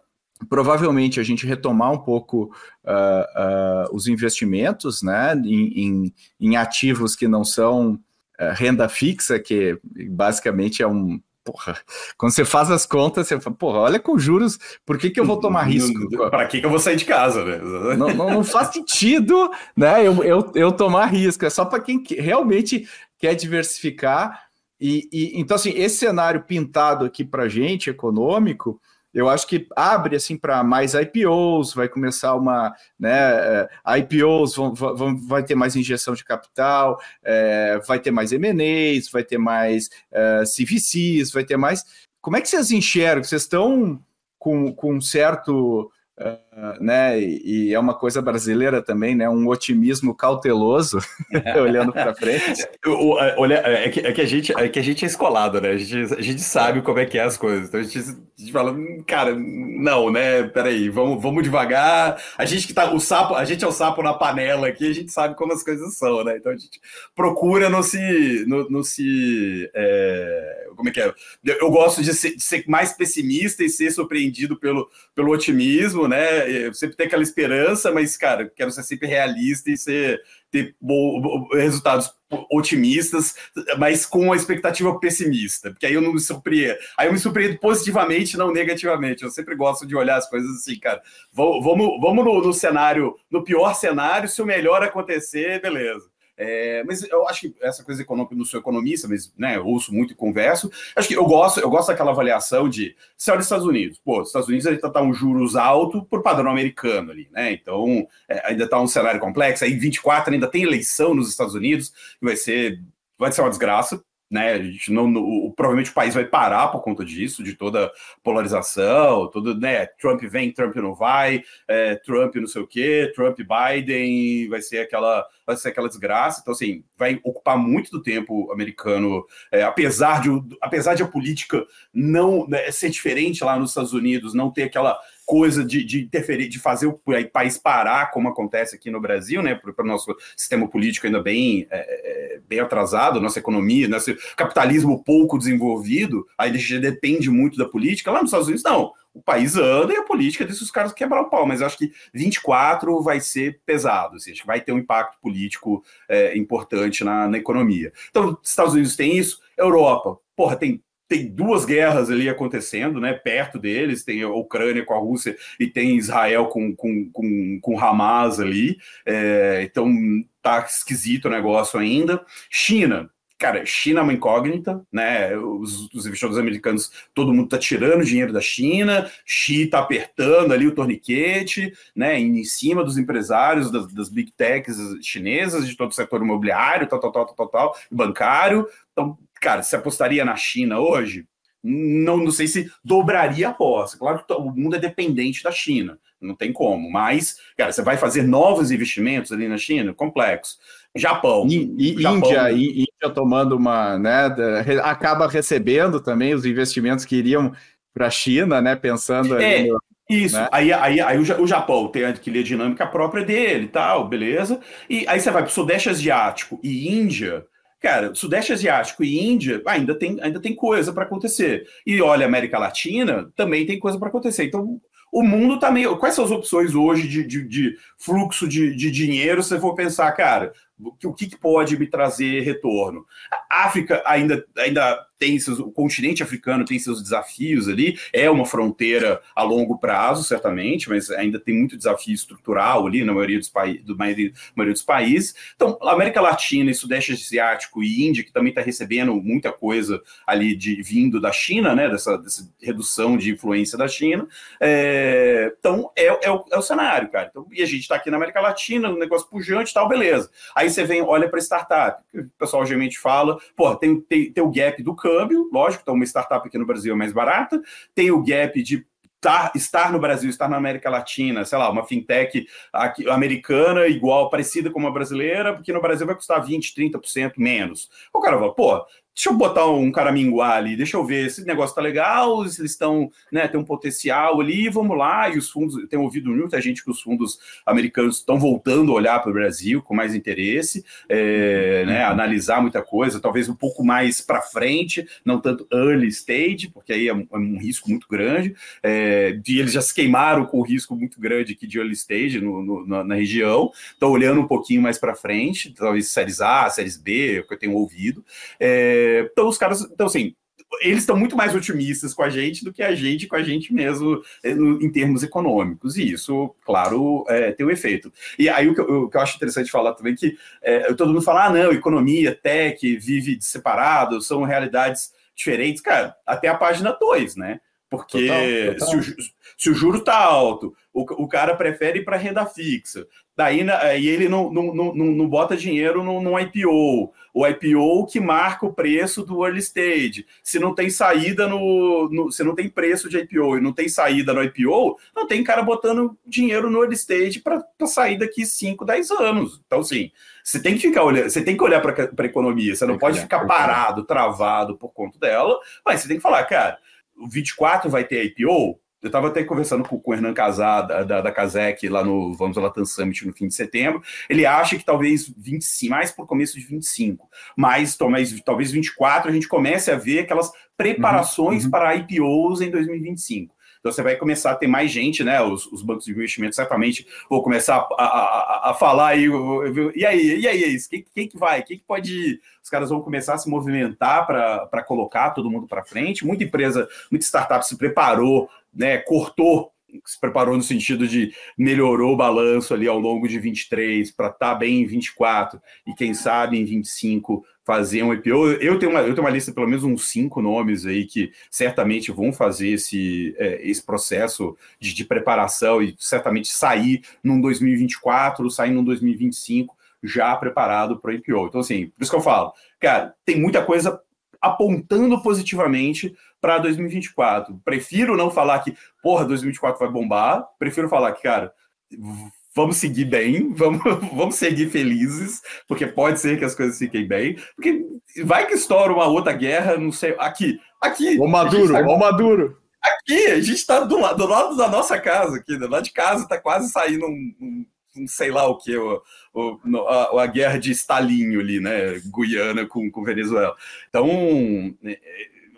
provavelmente a gente retomar um pouco uh, uh, os investimentos né, em, em, em, ativos que não são renda fixa, que basicamente é um porra, quando você faz as contas, você fala, porra, olha com juros, por que, que eu vou tomar risco? Para que, que eu vou sair de casa, né? Não, não, não faz sentido, né? Eu, eu, eu tomar risco, é só para quem realmente quer diversificar. E, e, então, assim, esse cenário pintado aqui para gente, econômico, eu acho que abre assim para mais IPOs, vai começar uma, né, eh, IPOs vão, vão, vai ter mais injeção de capital, é, vai ter mais M&As, vai ter mais é, eh, CVCs, vai ter mais. Como é que vocês enxergam? Vocês estão com, com um certo né, e, e, é uma coisa brasileira também, né, um otimismo cauteloso, olhando para frente. Olha, é que, é que, a gente, é que a gente é escolado, né? A gente, a gente sabe como é que é as coisas. Então a gente, a gente fala, hum, cara, não, né? Peraí, vamos, vamos devagar. A gente que tá o sapo, a gente é o sapo na panela aqui, a gente sabe como as coisas são, né? Então a gente procura não se, não se, é, como é que é? Eu, eu gosto de ser, de ser mais pessimista e ser surpreendido pelo, pelo otimismo né? Eu sempre tem aquela esperança, mas, cara, quero ser sempre realista e ser, ter resultados otimistas, mas com uma expectativa pessimista, porque aí eu não me surpreendo. Aí eu me surpreendo positivamente, não negativamente. Eu sempre gosto de olhar as coisas assim, cara. Vamos, vamos no, no cenário, no pior cenário, se o melhor acontecer, beleza. É, mas eu acho que essa coisa econômica, não sou economista, mas né, eu ouço muito e converso. Acho que eu gosto, eu gosto daquela avaliação de se olha os Estados Unidos. Pô, os Estados Unidos ainda está um juros alto por padrão americano ali, né? Então é, ainda está um cenário complexo. Aí 24 ainda tem eleição nos Estados Unidos, que vai ser, vai ser uma desgraça né? Não, provavelmente o país vai parar por conta disso, de toda polarização, todo, né? Trump vem, Trump não vai, é, Trump não sei o quê, Trump Biden vai ser aquela vai ser aquela desgraça. Então, assim, vai ocupar muito do tempo americano, é, apesar, de, apesar de a política não né, ser diferente lá nos Estados Unidos, não ter aquela coisa de, de interferir, de fazer o país parar, como acontece aqui no Brasil, né? Para o nosso sistema político ainda bem, é, é, bem atrasado, nossa economia, nosso capitalismo pouco desenvolvido, aí a gente depende muito da política. Lá nos Estados Unidos, não. O país anda e a política os caras quebrar o pau, mas acho que 24 vai ser pesado, assim, acho que vai ter um impacto político é, importante na, na economia. Então, Estados Unidos tem isso, Europa, porra, tem tem duas guerras ali acontecendo, né? Perto deles, tem a Ucrânia com a Rússia e tem Israel com, com, com, com Hamas ali. É, então tá esquisito o negócio ainda. China, cara, China é uma incógnita, né? Os, os, investidores americanos, todo mundo tá tirando dinheiro da China, Xi tá apertando ali o torniquete, né? Em cima dos empresários das, das big techs chinesas, de todo o setor imobiliário, tal, tal, tal, tal, tal, tal bancário. Então, cara, se apostaria na China hoje, não, não sei se dobraria a aposta. Claro que o mundo é dependente da China, não tem como. Mas, cara, você vai fazer novos investimentos ali na China? Complexo. Japão. E, Japão, Índia, né? Índia tomando uma, né, acaba recebendo também os investimentos que iriam para a China, né, pensando é. No, isso, né? aí, aí, aí o Japão tem a dinâmica própria dele e tal, beleza? E aí você vai para o Sudeste Asiático e Índia, Cara, Sudeste Asiático e Índia ainda tem, ainda tem coisa para acontecer. E olha, América Latina também tem coisa para acontecer. Então, o mundo está meio. Quais são as opções hoje de, de, de fluxo de, de, dinheiro? Se você for pensar, cara, o que, pode me trazer retorno? A África ainda, ainda tem seus, o continente africano tem seus desafios ali, é uma fronteira a longo prazo, certamente, mas ainda tem muito desafio estrutural ali na maioria dos, do maioria, maioria dos países. Então, América Latina e Sudeste Asiático e Índia, que também está recebendo muita coisa ali de vindo da China, né, dessa, dessa redução de influência da China. Então, é, o, é o cenário, cara. Então, e a gente está aqui na América Latina, um negócio pujante e tal, beleza. Aí você vem, olha para startup, o pessoal geralmente fala, pô, tem, tem, tem o gap do câmbio, lógico, então uma startup aqui no Brasil é mais barata, tem o gap de estar, estar no Brasil, estar na América Latina, sei lá, uma fintech aqui, americana igual, parecida com uma brasileira, porque no Brasil vai custar 20, 30% menos. O cara fala, pô, deixa eu botar um caraminguá ali, deixa eu ver se esse negócio tá legal, se eles estão, né, tem um potencial ali, vamos lá. E os fundos, eu tenho ouvido muita gente que os fundos americanos estão voltando a olhar para o Brasil com mais interesse, é, né, analisar muita coisa, talvez um pouco mais para frente, não tanto early stage, porque aí é um, é um risco muito grande. É, e eles já se queimaram com o risco muito grande aqui de early stage no, no, na, na, região, estão olhando um pouquinho mais para frente, talvez séries A, séries B, é o que eu tenho ouvido. É, então, os caras. Então, assim, eles estão muito mais otimistas com a gente do que a gente com a gente mesmo eh, em termos econômicos. E isso, claro, é, tem um efeito. E aí o que, eu, o que eu acho interessante falar também é que é, todo mundo fala: ah, não, economia, tech, vive separado, são realidades diferentes. Cara, até a página 2, né? Porque total, total. Se, o, se o juro está alto, o, o cara prefere ir para renda fixa. Daí aí ele não, não, não, não bota dinheiro no, no, IPO. O IPO que marca o preço do early stage. Se não tem saída no, no. Se não tem preço de IPO e não tem saída no IPO, não tem cara botando dinheiro no early stage para sair daqui 5, 10 anos. Então, assim, você tem que ficar olhando, você tem que olhar para a economia, você não pode ficar parado, travado por conta dela, mas você tem que falar, cara, o 24 vai ter IPO, eu estava até conversando com, com o Hernan Casar, da, da, da Casec, lá no Vamos Latam Summit no fim de setembro. Ele acha que talvez 25, mais por começo de 25, mas talvez, talvez 24 a gente comece a ver aquelas preparações uhum, uhum. para IPOs em 2025. Então você vai começar a ter mais gente, né? Os, os bancos de investimento certamente vão começar a, a, a falar aí. E aí, e aí, é isso? Quem, quem que vai? Quem que pode. Ir? Os caras vão começar a se movimentar para colocar todo mundo para frente. Muita empresa, muita startup se preparou né, cortou, se preparou no sentido de melhorou o balanço ali ao longo de 23 para estar tá bem em 24 e quem sabe em 25 fazer um IPO. Eu tenho uma, eu tenho uma lista pelo menos uns cinco nomes aí que certamente vão fazer esse, é, esse processo de, de preparação e certamente sair num 2024, sair num 2025 já preparado para o IPO. Então, assim, por isso que eu falo, cara, tem muita coisa apontando positivamente para 2024. Prefiro não falar que, porra, 2024 vai bombar, prefiro falar que, cara, vamos seguir bem, vamos, vamos seguir felizes, porque pode ser que as coisas fiquem bem, porque vai que estoura uma outra guerra, não sei, aqui, aqui. O Maduro, tá, o Maduro. Aqui, a gente está do, lado, do lado da nossa casa, aqui, do lado de casa, está quase saindo um, um, um, sei lá o que, o, o, a, a, guerra de Stalinho ali, né, Guiana com, com Venezuela. Então, é,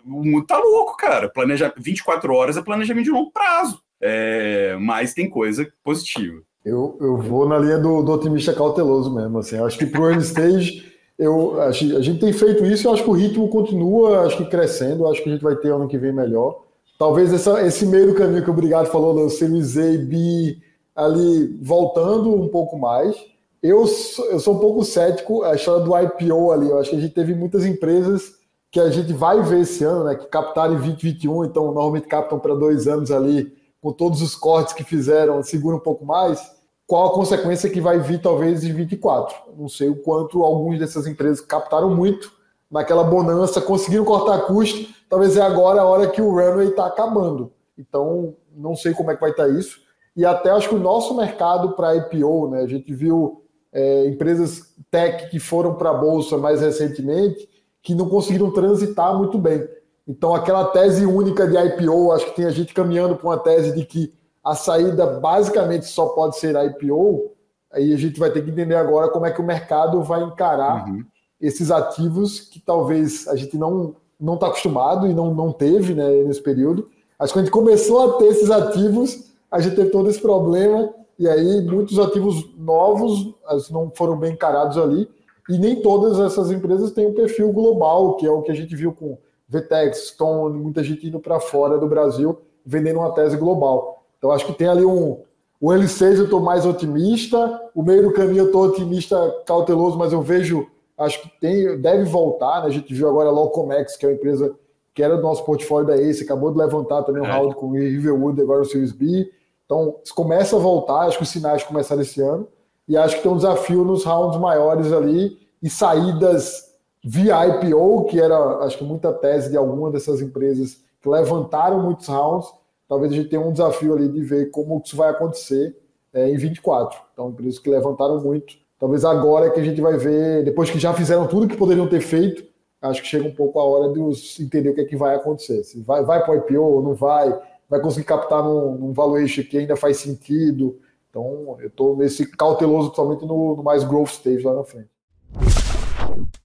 o mundo tá louco, cara, Planeja, 24 horas é planejamento de longo prazo, é, mas tem coisa positiva. Eu, eu vou na linha do, do otimista cauteloso mesmo. Assim. Acho que para o early stage, eu, a, gente tem feito isso e acho que o ritmo continua acho que crescendo. Acho que a gente vai ter ano que vem melhor. Talvez essa, esse meio do caminho que o Obrigado falou, do Series A, B, ali voltando um pouco mais. Eu, eu sou um pouco cético, a história do IPO ali. Eu acho que a gente teve muitas empresas que a gente vai ver esse ano, né, que captaram em 2021, então normalmente captam para dois anos ali, com todos os cortes que fizeram, segura um pouco mais qual a consequência que vai vir talvez em 24. Não sei o quanto algumas dessas empresas captaram muito naquela bonança, conseguiram cortar custo, talvez é agora a hora que o runway está acabando. Então, não sei como é que vai estar tá isso. E até acho que o nosso mercado para IPO, né, a gente viu é, empresas tech que foram para a bolsa mais recentemente que não conseguiram transitar muito bem. Então, aquela tese única de IPO, acho que tem a gente caminhando para uma tese de que a saída basicamente só pode ser IPO, aí a gente vai ter que entender agora como é que o mercado vai encarar uhum. esses ativos que talvez a gente não não está acostumado e não, não teve né, nesse período. Acho que a gente começou a ter esses ativos, a gente teve todo esse problema, e aí muitos ativos novos não foram bem encarados ali, e nem todas essas empresas têm um perfil global, que é o que a gente viu com Vtex, Stone, muita gente indo para fora do Brasil, vendendo uma tese global. Então, acho que tem ali um. O L6 eu estou mais otimista, o meio do caminho eu estou otimista, cauteloso, mas eu vejo, acho que tem, deve voltar. Né? A gente viu agora a Locomex, que é uma empresa que era do nosso portfólio da Ace, acabou de levantar também um é. round com o Riverwood, agora o Series B. Então, começa a voltar, acho que os sinais começaram esse ano, e acho que tem um desafio nos rounds maiores ali e saídas via IPO, que era, acho que muita tese de alguma dessas empresas que levantaram muitos rounds, talvez a gente tenha um desafio ali de ver como isso vai acontecer é, em 24. Então, isso que levantaram muito. Talvez agora é que a gente vai ver, depois que já fizeram tudo que poderiam ter feito, acho que chega um pouco a hora de os entender o que é que vai acontecer. Se vai, vai para o IPO ou não vai, vai conseguir captar num, num valuation que ainda faz sentido. Então, eu estou nesse cauteloso, principalmente no, no mais growth stage lá na frente.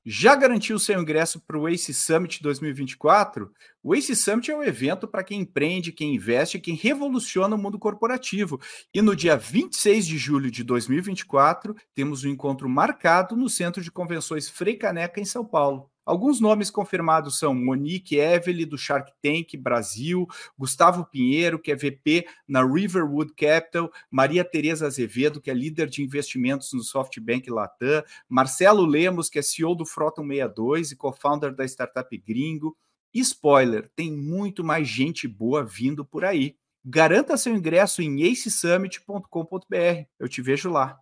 Já garantiu seu ingresso para o ACE Summit 2024? O ACE Summit é um evento para quem empreende, quem investe, quem revoluciona o mundo corporativo. E no dia 26 de julho de 2024, temos um encontro marcado no Centro de Convenções Frei Caneca, em São Paulo. Alguns nomes confirmados são Monique Evely, do Shark Tank Brasil, Gustavo Pinheiro, que é VP na Riverwood Capital, Maria Tereza Azevedo, que é líder de investimentos no SoftBank Latam, Marcelo Lemos, que é CEO do Frota 162 e co-founder da startup Gringo. E spoiler, tem muito mais gente boa vindo por aí. Garanta seu ingresso em acesummit.com.br. Eu te vejo lá.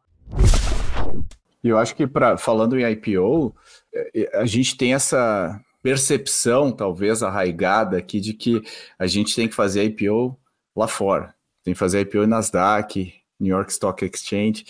E eu acho que, pra, falando em IPO, é, é, a gente tem essa percepção, talvez arraigada aqui, de que a gente tem que fazer IPO lá fora. Tem que fazer IPO em Nasdaq, New York Stock Exchange.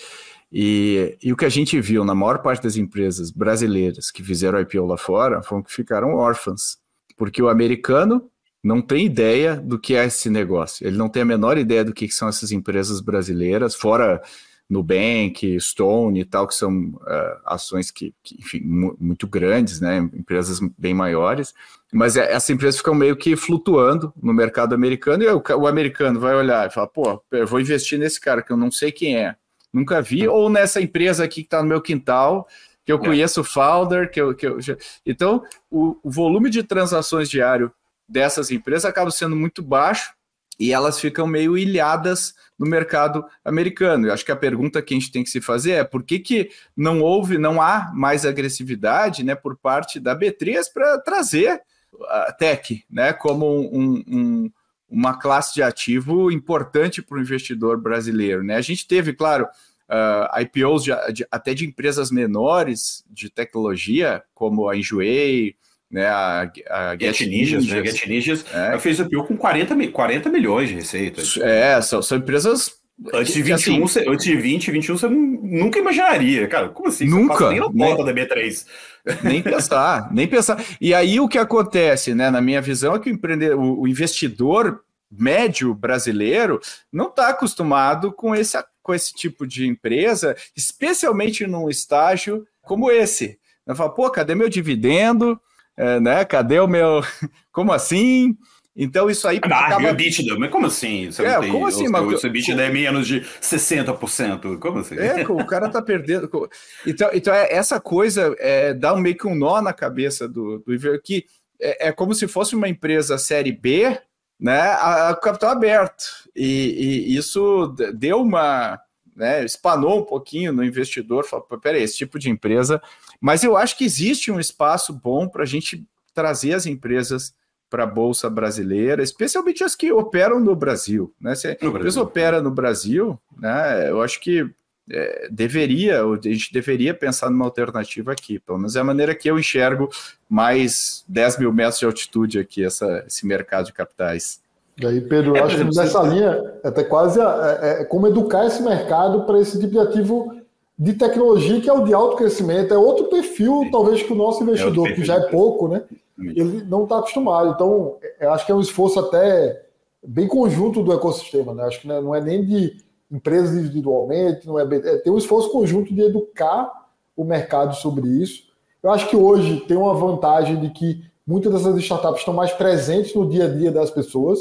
E, e o que a gente viu na maior parte das empresas brasileiras que fizeram IPO lá fora foram que ficaram órfãs. Porque o americano não tem ideia do que é esse negócio. Ele não tem a menor ideia do que são essas empresas brasileiras, fora Nubank, Stone e tal, que são uh, ações que, que enfim, muito grandes, né, empresas bem maiores, mas é, essas empresas ficam meio que flutuando no mercado americano, e o, o americano vai olhar e fala, pô, eu vou investir nesse cara que eu não sei quem é, nunca vi, ou nessa empresa aqui que está no meu quintal, que eu é. conheço o founder, que eu, que eu... Então, o, o volume de transações diário dessas empresas acaba sendo muito baixo, e elas ficam meio ilhadas no mercado americano. Eu acho que a pergunta que a gente tem que se fazer é por que, que não houve, não há mais agressividade né, por parte da B3 para trazer a tech né, como um, um, uma classe de ativo importante para o investidor brasileiro. Né? A gente teve, claro, uh, IPOs de, de, até de empresas menores de tecnologia, como a Enjoei, né? A, a Get, Get Ninjas, né? Get Ninjas é. fez IPO com 40, 40 milhões de receita. É, são, são empresas Antes de 21, assim, antes de 20, 21, você nunca imaginaria. Cara, como assim? Nunca. nem na porta da B3. Nem pensar, nem pensar. E aí o que acontece, né? Na minha visão, é que o, empreendedor, o investidor médio brasileiro não está acostumado com esse, com esse tipo de empresa, especialmente num estágio como esse. Eu falo, pô, cadê meu dividendo? É, né? Cadê o meu. Como assim? Então isso aí. Ah, acaba... EBITDA, mas como assim? Você é, tem, como assim? Mas... Seu EBITDA é menos de 60%. Como assim? É, o cara tá perdendo. Então, então é, essa coisa é, dá um, meio que um nó na cabeça do, do que é, é como se fosse uma empresa série B, né? A, a capital aberto. E, e isso deu uma. Né, espanou um pouquinho no investidor, falou, peraí, esse tipo de empresa. Mas eu acho que existe um espaço bom para a gente trazer as empresas para a Bolsa Brasileira, especialmente as que operam no Brasil. Né? Se a empresa opera no Brasil, né, eu acho que é, deveria, a gente deveria pensar numa alternativa aqui. Pelo menos é a maneira que eu enxergo mais 10 mil metros de altitude aqui, essa, esse mercado de capitais. E aí, Pedro, eu é, acho que nessa linha, é até quase é, é, como educar esse mercado para esse tipo de ativo de tecnologia que é o de alto crescimento. É outro perfil, talvez, que o nosso investidor, é que já é pouco, né? ele não está acostumado. Então, eu acho que é um esforço até bem conjunto do ecossistema, né? Acho que não é nem de empresas individualmente, não é, é tem um esforço conjunto de educar o mercado sobre isso. Eu acho que hoje tem uma vantagem de que muitas dessas startups estão mais presentes no dia a dia das pessoas,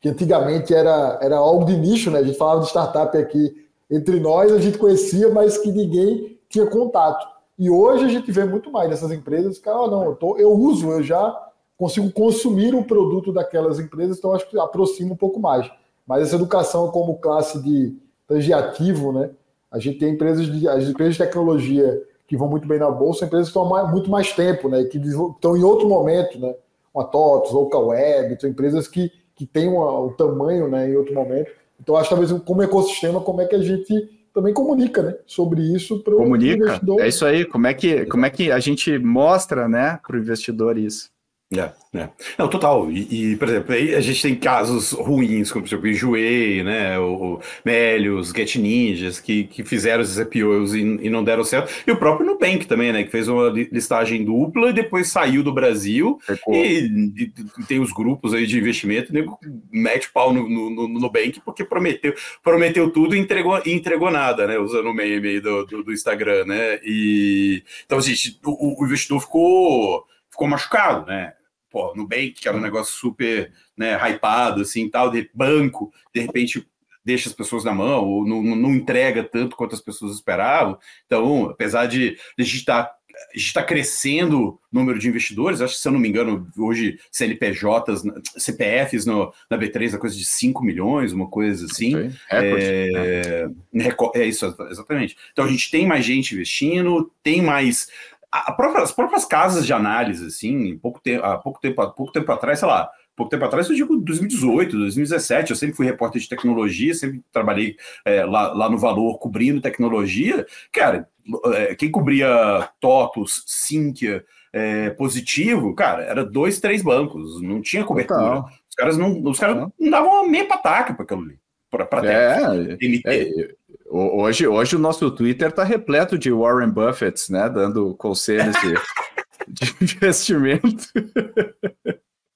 que antigamente era, era algo de nicho, né? A gente falava de startup aqui entre nós, a gente conhecia, mas que ninguém tinha contato. E hoje a gente vê muito mais dessas empresas que, ah, não, eu, tô, eu uso, eu já consigo consumir o produto daquelas empresas, então acho que aproxima um pouco mais. Mas essa educação como classe de, ativo, né? A gente tem empresas de, as empresas de tecnologia que vão muito bem na bolsa, empresas que estão mais, muito mais tempo, né? Que estão em outro momento, né? Uma TOTS, Local Web, são empresas que, que têm o tamanho né, em outro momento. Então, acho que talvez como ecossistema, como é que a gente também comunica né, sobre isso para o investidor. É isso aí, como é que, como é que a gente mostra né, para o investidor isso? É, é. Não, total. E, e, por exemplo, aí a gente tem casos ruins, como por exemplo, Enjoei, né? O, Melios, Get Ninjas, que, que fizeram esses IPOs e, e, não deram certo. E o próprio Nubank também, né? Que fez uma listagem dupla e depois saiu do Brasil. E, e, tem os grupos aí de investimento, nego mete pau no, no, no, Nubank porque prometeu, prometeu tudo e entregou, e entregou nada, né? Usando o meme do, do, do Instagram, né? E, então, gente, o, o investidor ficou ficou machucado, né? Pô, Nubank, que era um negócio super né, hypado, assim, tal, de banco, de repente deixa as pessoas na mão, ou não, não entrega tanto quanto as pessoas esperavam. Então, apesar de, a gente estar tá, a gente está crescendo o número de investidores, acho que, se eu não me engano, hoje CNPJs, CPFs no, na B3 é coisa de 5 milhões, uma coisa assim. É, é, é, isso, exatamente. Então a gente tem mais gente investindo, tem mais própria, as próprias casas de análise, assim, pouco tempo, há pouco tempo, há pouco tempo atrás, sei lá, pouco tempo atrás, eu digo 2018, 2017, eu sempre fui repórter de tecnologia, sempre trabalhei é, lá, lá no Valor cobrindo tecnologia. Cara, é, quem cobria TOTUS, Sinqia, é, Positivo, cara, era dois, três bancos, não tinha cobertura. Os caras não, os caras não davam meia pataca para aquilo ali. Para é, é, Hoje, hoje o nosso Twitter está repleto de Warren Buffett, né? Dando conselhos de, de investimento.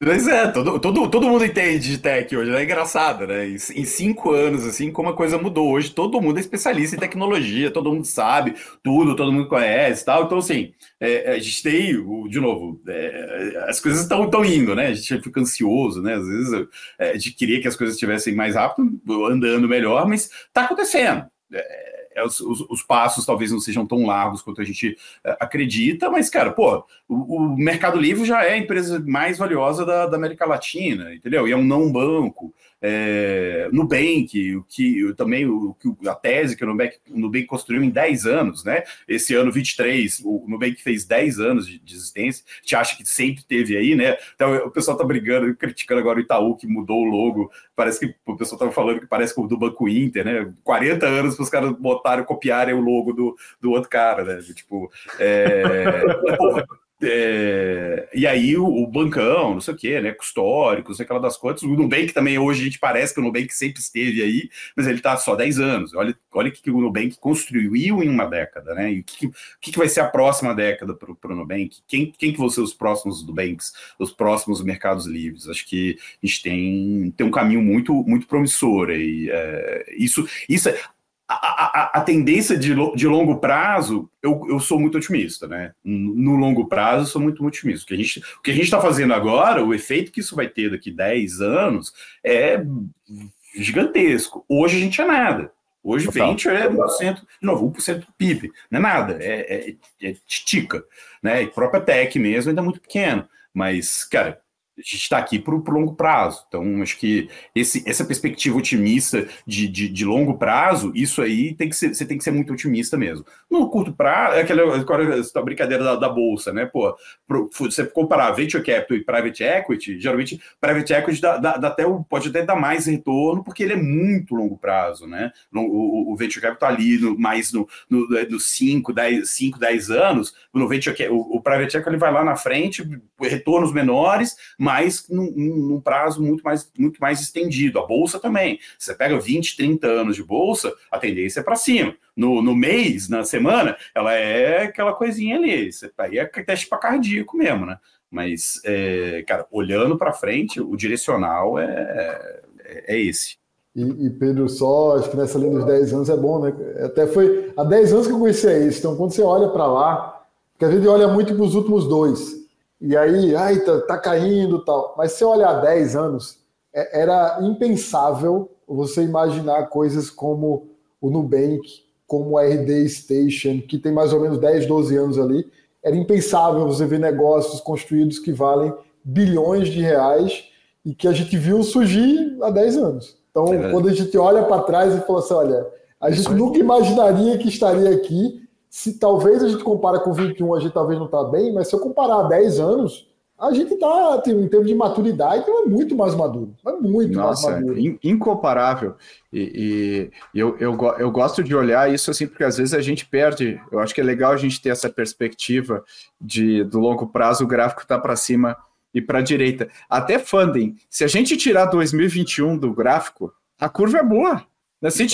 Pois é, todo, todo, todo mundo entende de tech hoje, né? É engraçado, né? Em, em, cinco anos, assim, como a coisa mudou. Hoje todo mundo é especialista em tecnologia, todo mundo sabe tudo, todo mundo conhece e tal. Então, assim, é, a gente tem, de novo, é, as coisas estão indo, né? A gente fica ansioso, né? Às vezes é, de querer que as coisas estivessem mais rápido, andando melhor, mas tá acontecendo. É, é, os, os, os, passos talvez não sejam tão largos quanto a gente é, acredita, mas, cara, pô, o, o, Mercado Livre já é a empresa mais valiosa da, da América Latina, entendeu? E é um não banco é, Nubank, o que também o, a tese que o Nubank, o Nubank construiu em 10 anos, né? Esse ano 23, o Nubank fez 10 anos de, de existência, a gente acha que sempre teve aí, né? Então o pessoal tá brigando, criticando agora o Itaú, que mudou o logo, parece que o pessoal tava falando que parece como do Banco Inter, né? 40 anos para os caras botarem, copiarem o logo do, do outro cara, né? Tipo, é, porra, é, e aí o, o, bancão, não sei o quê, né? Histórico, não sei aquela das contas. O Nubank também, hoje a gente parece que o Nubank sempre esteve aí, mas ele está só 10 anos. Olha, olha o que o Nubank construiu em uma década, né? E o que, que, que vai ser a próxima década para o Nubank? Quem, quem que vão ser os próximos Nubanks, os próximos mercados livres? Acho que a gente tem, tem um caminho muito, muito promissor aí. É, isso, isso é, a, a, a, tendência de, de longo prazo, eu, eu sou muito otimista, né? No longo prazo, eu sou muito, muito otimista. O que a gente o que a está fazendo agora, o efeito que isso vai ter daqui 10 anos, é gigantesco. Hoje a gente é nada. Hoje Total. venture é 1%, de novo, 1% do PIB. Não é nada, é, é, é tica. Né? E própria tech mesmo ainda é muito pequeno. Mas, cara, a gente está aqui para o longo prazo. Então, acho que esse, essa perspectiva otimista de, de, de, longo prazo, isso aí tem que ser, você tem que ser muito otimista mesmo. No curto prazo, é aquela, aquela brincadeira da, da, bolsa, né? Pô, pro, você comparar venture capital e private equity, geralmente private equity dá, dá, dá até, pode até dar mais retorno, porque ele é muito longo prazo, né? O, o, o venture capital ali no, mais no, no, no 5, 10, 5, 10 anos, no venture, o, o private equity ele vai lá na frente, retornos menores, mas num, num, prazo muito mais, muito mais estendido. A bolsa também. Você pega 20, 30 anos de bolsa, a tendência é para cima. No, no mês, na semana, ela é aquela coisinha ali. Você, aí é teste para cardíaco mesmo, né? Mas, é, cara, olhando para frente, o direcional é, é, é esse. E, e, Pedro, só acho que nessa linha dos 10 anos é bom, né? Até foi há 10 anos que eu conheci isso. Então, quando você olha para lá, porque a gente olha muito para os últimos dois e aí, ai, tá, tá caindo tal. Mas se olhar 10 anos, é, era impensável você imaginar coisas como o Nubank, como a RD Station, que tem mais ou menos 10, 12 anos ali. Era impensável você ver negócios construídos que valem bilhões de reais e que a gente viu surgir há 10 anos. Então, é quando a gente olha para trás e fala assim, olha, a gente nunca imaginaria que estaria aqui se talvez a gente compara com 21, a gente talvez não está bem, mas se eu comparar 10 anos, a gente está, em termos de maturidade, é muito mais maduro. É muito Nossa, mais maduro. incomparável. E, e eu, eu, eu gosto de olhar isso assim, porque às vezes a gente perde. Eu acho que é legal a gente ter essa perspectiva de do longo prazo, o gráfico está para cima e para a direita. Até funding. Se a gente tirar 2021 do gráfico, a curva é boa. Assim,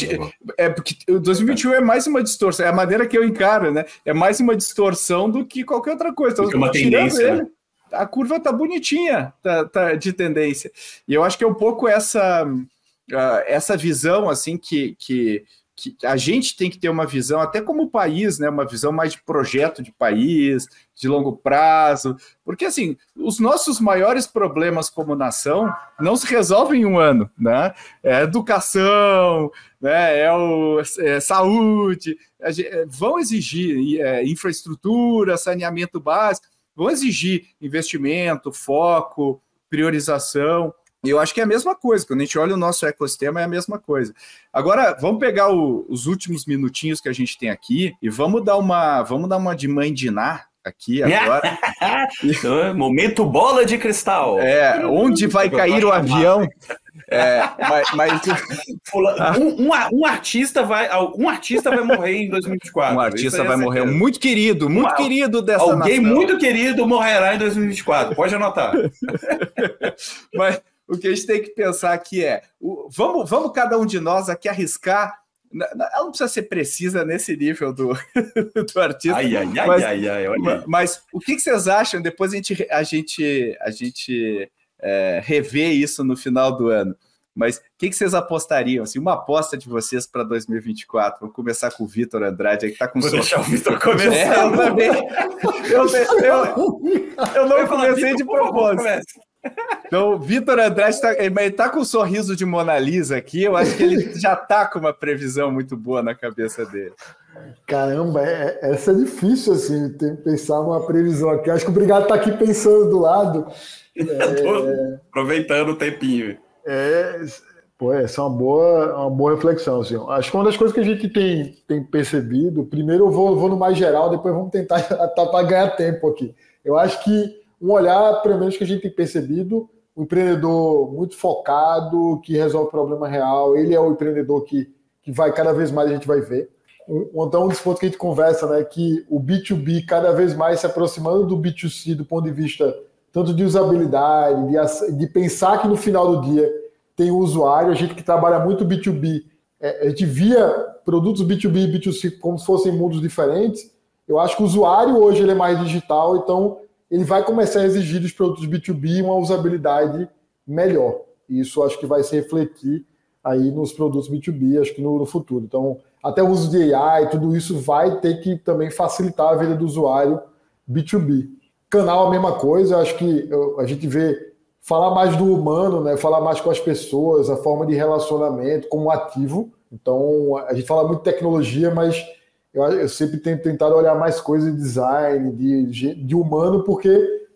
é porque 2021 é mais uma distorção, é a maneira que eu encaro, né? É mais uma distorção do que qualquer outra coisa. Então, é uma tendência, ele, né? a curva tá bonitinha tá, tá, de tendência. E eu acho que é um pouco essa, uh, essa visão assim que, que, que a gente tem que ter uma visão, até como país, né, uma visão mais de projeto de país, de longo prazo, porque assim, os nossos maiores problemas como nação não se resolvem em um ano, né? É educação, né? É, o, é saúde, é, vão exigir é, infraestrutura, saneamento básico, vão exigir investimento, foco, priorização. E eu acho que é a mesma coisa, quando a gente olha o nosso ecossistema, é a mesma coisa. Agora, vamos pegar o, os últimos minutinhos que a gente tem aqui e vamos dar uma, vamos dar uma de mãe aqui agora. Momento bola de cristal. É, onde vai cair o avião? É, mas, mas... Um, um, um, artista vai, um artista vai morrer em 2024. Um artista vai morrer, muito querido, muito querido dessa Alguém nação. muito querido morrerá em 2024. Pode anotar. mas o que a gente tem que pensar aqui é: o, vamos, vamos cada um de nós aqui arriscar. Ela não precisa ser precisa nesse nível do, do artista. Ai, ai, ai, mas, ai, ai, mas, mas, o que, que, vocês acham? Depois a gente, a gente, a gente é, rever isso no final do ano. Mas o que, que, vocês apostariam? Assim, uma aposta de vocês para 2024? Vou começar com o Vitor Andrade, aí que está com Vou deixar o Vitor começar. É, eu também. Eu, eu, eu, não comecei de propósito. Então, o Vitor Andrade está tá com um sorriso de Mona Lisa aqui. Eu acho que ele já está com uma previsão muito boa na cabeça dele. Caramba, é, essa é difícil, assim, tem que pensar uma previsão aqui. Acho que o Obrigado está aqui pensando do lado. É... aproveitando o tempinho. É, pô, essa é uma boa, uma boa reflexão. Assim. Acho que uma das coisas que a gente tem, tem percebido, primeiro eu vou, vou no mais geral, depois vamos tentar para ganhar tempo aqui. Eu acho que um olhar, pelo menos que a gente tem percebido, um empreendedor muito focado, que resolve problema real, ele é o empreendedor que, que vai cada vez mais a gente vai ver. um, então um dos pontos que a gente conversa, né, que o B2B cada vez mais se aproximando do B2C do ponto de vista tanto de usabilidade, de, de pensar que no final do dia tem o usuário, a gente que trabalha muito B2B, é, a gente via produtos B2B e B2C como se fossem mundos diferentes. Eu acho que o usuário hoje ele é mais digital, então ele vai começar a exigir dos produtos B2B uma usabilidade melhor. Isso acho que vai se refletir aí nos produtos B2B, acho que no, no futuro. Então, até o uso de AI, tudo isso vai ter que também facilitar a vida do usuário B2B. Canal a mesma coisa, acho que a gente vê falar mais do humano, né? falar mais com as pessoas, a forma de relacionamento como ativo. Então, a gente fala muito tecnologia, mas eu, eu sempre tenho tentado olhar mais coisas de design, de, de humano, porque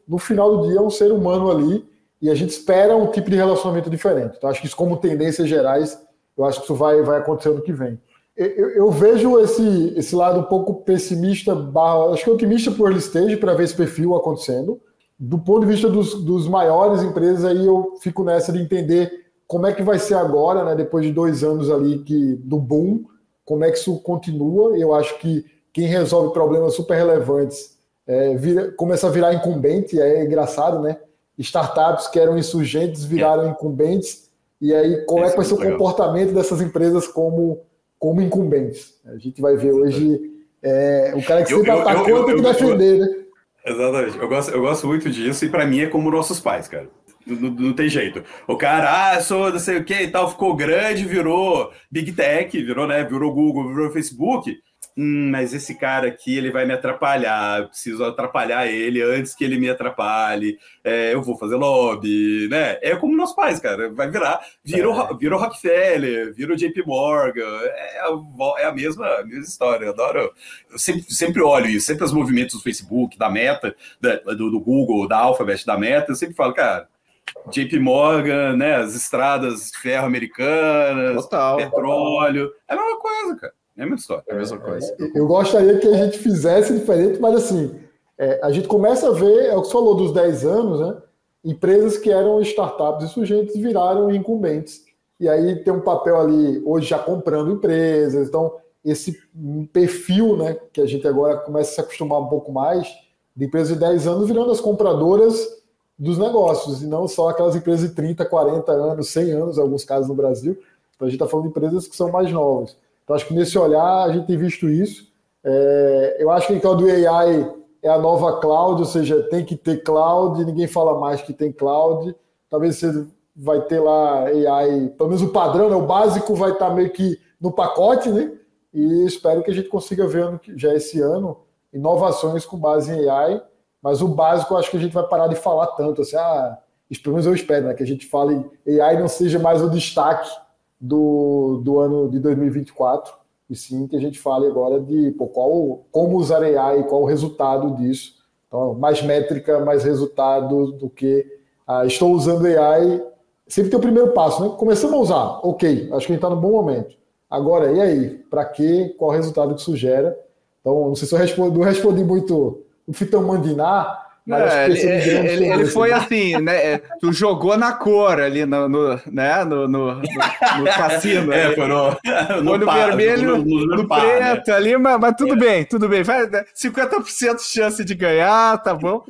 no final do dia é um ser humano ali e a gente espera um tipo de relacionamento diferente. Então, acho que isso, como tendências gerais, eu acho que isso vai, vai acontecer no que vem. Eu, eu vejo esse, esse lado um pouco pessimista, barra, acho que otimista por early stage para ver esse perfil acontecendo. Do ponto de vista dos, dos maiores empresas, aí eu fico nessa de entender como é que vai ser agora, né, depois de dois anos ali que, do boom, como é que isso continua. Eu acho que quem resolve problemas super relevantes é, vira, começa a virar incumbente, é engraçado, né? Startups que eram insurgentes viraram incumbentes, e aí como é que vai ser o comportamento dessas empresas como como incumbentes. A gente vai ver hoje é, o cara que sempre eu, atacou eu, eu, tem que defender, né? Exatamente. Eu gosto, eu gosto muito disso e para mim é como nossos pais, cara. Não, não, tem jeito. O cara, ah, sou não sei o que e tal, ficou grande, virou Big Tech, virou, né? Virou Google, virou Facebook hum, mas esse cara aqui ele vai me atrapalhar, eu preciso atrapalhar ele antes que ele me atrapalhe, é, eu vou fazer lobby, né? É como meus pais, cara, vai virar, vira, o, é. vira o Rockefeller, vira o JP Morgan, é a, é a mesma, a mesma história, eu adoro, eu sempre, sempre olho isso, sempre os movimentos do Facebook, da Meta, da, do, do Google, da Alphabet, da Meta, eu sempre falo, cara, JP Morgan, né, as estradas ferro americanas, Total. petróleo, é a mesma coisa, cara. É a mesma história, é a mesma coisa. É, eu gostaria que a gente fizesse diferente, mas assim, é, a gente começa a ver, é o que você falou dos 10 anos, né? Empresas que eram startups insurgentes viraram incumbentes. E aí tem um papel ali, hoje já comprando empresas. Então, esse perfil, né, que a gente agora começa a se acostumar um pouco mais, de empresas de 10 anos virando as compradoras dos negócios, e não só aquelas empresas de 30, 40 anos, 100 anos, em alguns casos no Brasil. Então, a gente está falando de empresas que são mais novas. Então, acho que nesse olhar a gente tem visto isso. É, eu acho que então do AI é a nova cloud, ou seja, tem que ter cloud, ninguém fala mais que tem cloud. Talvez você vai ter lá AI, pelo menos o padrão, né? o básico vai estar meio que no pacote, né? E espero que a gente consiga ver já esse ano inovações com base em AI. Mas o básico, acho que a gente vai parar de falar tanto. Assim, ah, pelo menos eu espero, né? Que a gente fale AI não seja mais o destaque do, do ano de 2024, e sim que a gente fale agora de pô, qual, como usar AI qual o resultado disso. Então, mais métrica, mais resultado do que ah, estou usando AI. Sempre tem o primeiro passo, né? Começamos a usar, ok, acho que a gente está no bom momento. Agora, e aí? Para quê? Qual o resultado que isso gera? Então, não sei se eu respondi, não respondi muito o Fitão Mandinar, é, ele, ele, ele, foi assim, né? É, tu jogou na cor ali no, no né? no, no, no, no cassino. É, foi no, no olho par, vermelho, no, no par, preto né? ali, mas, mas, tudo é. bem, tudo bem. Vai, 50% né, chance de ganhar, tá bom?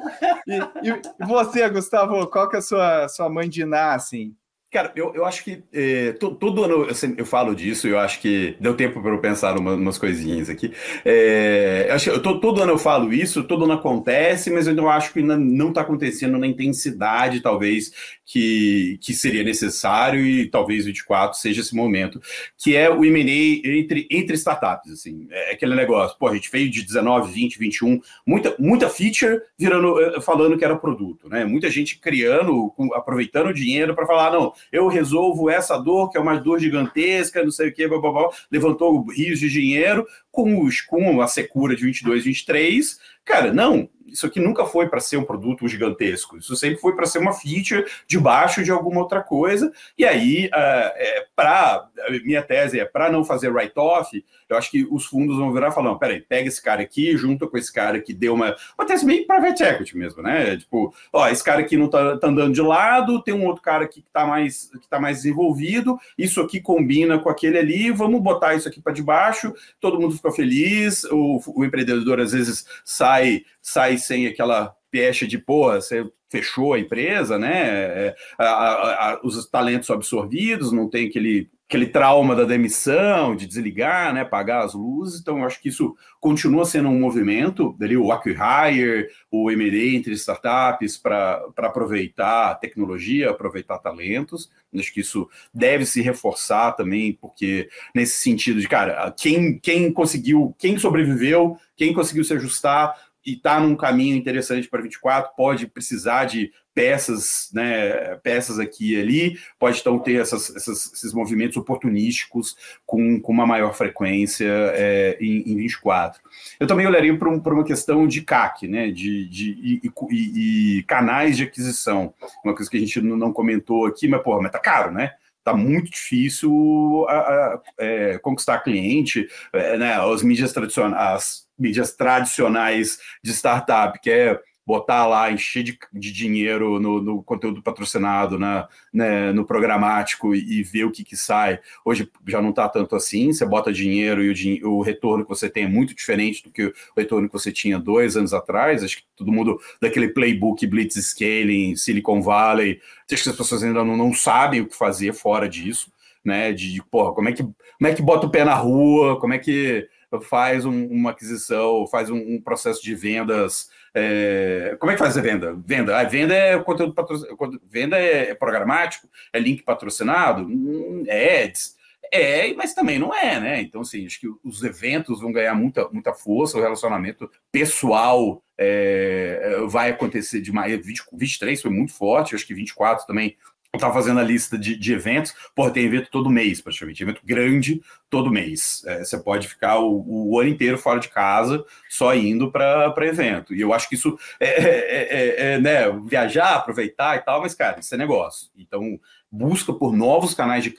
E, e, você, Gustavo, qual que é a sua, sua mãe de Ná, assim? Cara, eu, eu acho que é, todo ano eu, sempre, eu, falo disso, eu acho que deu tempo para eu pensar numa, umas coisinhas aqui. É, eu acho que todo, todo ano eu falo isso, todo ano acontece, mas eu acho que não está acontecendo na intensidade, talvez, que, que seria necessário e talvez 24 seja esse momento, que é o M&A entre, entre startups, assim, é aquele negócio, pô, a gente veio de 19, 20, 21, muita, muita feature virando, eh, falando que era produto, né, muita gente criando, aproveitando o dinheiro para falar, não, eu resolvo essa dor, que é uma dor gigantesca, não sei o que, blá, blá, blá, levantou rios de dinheiro, com, os, com a secura de 22, 23, cara, não, isso aqui nunca foi para ser um produto gigantesco, isso sempre foi para ser uma feature debaixo de alguma outra coisa. E aí, uh, é, para minha tese é para não fazer write-off, eu acho que os fundos vão virar falando: peraí, pega esse cara aqui, junto com esse cara que deu uma. Uma tese meio private equity mesmo, né? Tipo, ó, esse cara aqui não tá, tá andando de lado, tem um outro cara aqui que tá mais, que tá mais desenvolvido, isso aqui combina com aquele ali, vamos botar isso aqui para debaixo, todo mundo fica feliz, o, o empreendedor às vezes sai, sai sem aquela pecha de porra, você fechou a empresa, né? É, a, a, os talentos absorvidos, não tem aquele aquele trauma da demissão, de desligar, né, pagar as luzes. Então, acho que isso continua sendo um movimento, dali o acquire, o M&A entre startups para aproveitar tecnologia, aproveitar talentos. Acho que isso deve se reforçar também, porque nesse sentido de, cara, quem, quem conseguiu, quem sobreviveu, quem conseguiu se ajustar, e está num caminho interessante para 24, pode precisar de peças, né, peças aqui e ali, pode então ter essas, essas, esses movimentos oportunísticos com, com uma maior frequência é, em, em 24. Eu também olharia para um, uma questão de CAC, né, de, de e, e, e, canais de aquisição, uma coisa que a gente não comentou aqui, mas, porra, mas tá caro, né? Tá muito difícil a, a, é, conquistar cliente, é, né? As mídias tradicionais, mídias tradicionais de startup, que é botar lá, encher de, de dinheiro no, no, conteúdo patrocinado, na, né, no programático e, e, ver o que, que sai. Hoje já não está tanto assim, você bota dinheiro e o, o, retorno que você tem é muito diferente do que o retorno que você tinha dois anos atrás. Acho que todo mundo daquele playbook Blitz Scaling, Silicon Valley, acho que as pessoas ainda não, não sabem o que fazer fora disso, né? De, porra, como é que, como é que bota o pé na rua, como é que faz um, uma aquisição, faz um, um processo de vendas é, como é que faz a venda? Venda. A venda é conteúdo patrocinado. Venda é programático? É link patrocinado? Hum, é ads. É, mas também não é, né? Então, assim, acho que os eventos vão ganhar muita, muita força, o relacionamento pessoal é, vai acontecer demais. 20, 23 foi muito forte, acho que 24 também estava fazendo a lista de, de, eventos, porra, tem evento todo mês, praticamente, evento grande todo mês. É, você pode ficar o, o, ano inteiro fora de casa, só indo para evento. E eu acho que isso é, é, é, é, né, viajar, aproveitar e tal, mas, cara, isso é negócio. Então, busca por novos canais de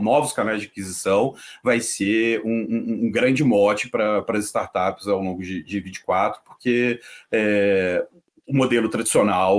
novos canais de aquisição vai ser um, um, um grande mote para as startups ao longo de, de 24, porque é, o modelo tradicional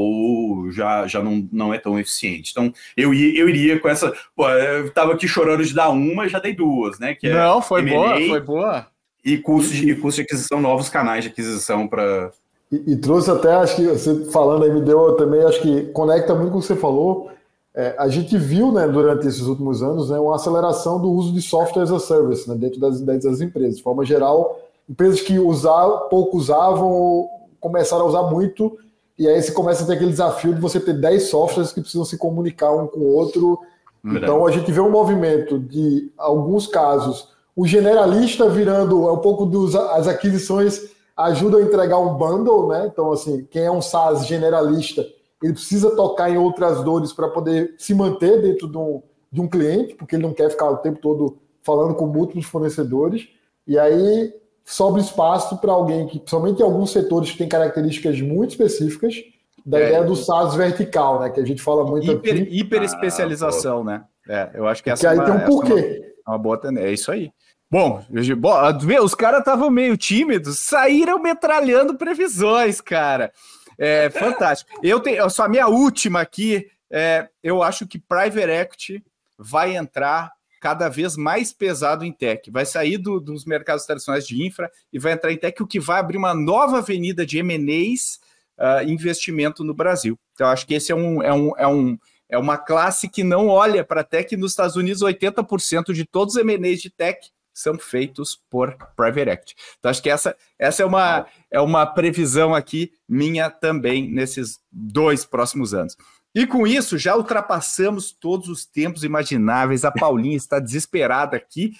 já, já não, não é tão eficiente. Então, eu, eu iria com essa. Pô, eu estava aqui chorando de dar uma, já dei duas, né? Que é não, foi boa, foi boa. E custo de, custo de aquisição, novos canais de aquisição para. E, e, trouxe até, acho que você falando aí, me deu também, acho que conecta muito com o que você falou. É, a gente viu, né, durante esses últimos anos, né, uma aceleração do uso de software as a service né, dentro das, das empresas. De forma geral, empresas que usavam, pouco usavam começaram a usar muito, e aí você começa a ter aquele desafio de você ter 10 softwares que precisam se comunicar um com o outro. Verdade. Então a gente vê um movimento de alguns casos, o generalista virando é um pouco dos as aquisições ajudam a entregar um bundle, né? Então assim, quem é um SaaS generalista, ele precisa tocar em outras dores para poder se manter dentro de um, de um cliente, porque ele não quer ficar o tempo todo falando com múltiplos fornecedores. E aí sobra espaço para alguém que, principalmente em alguns setores que têm características muito específicas, da é, ideia do SaaS vertical, né? Que a gente fala muito hiper, aqui. Hiper especialização, ah, né? É, eu acho que essa que aí é uma, tem um porquê. É uma, uma boa tendência. É isso aí. Bom, os caras estavam meio tímidos, saíram metralhando previsões, cara. É fantástico. Eu tenho só a minha última aqui. É, eu acho que Private Equity vai entrar cada vez mais pesado em tech. Vai sair do, dos mercados tradicionais de infra e vai entrar em tech, o que vai abrir uma nova avenida de M&As, uh, investimento no Brasil. Então, acho que esse é um, é um, é um é uma classe que não olha para tech. Nos Estados Unidos, 80% de todos os M&As de tech são feitos por private equity. Então, acho que essa, essa é, uma, é uma previsão aqui minha também nesses dois próximos anos. E com isso, já ultrapassamos todos os tempos imagináveis. A Paulinha está desesperada aqui.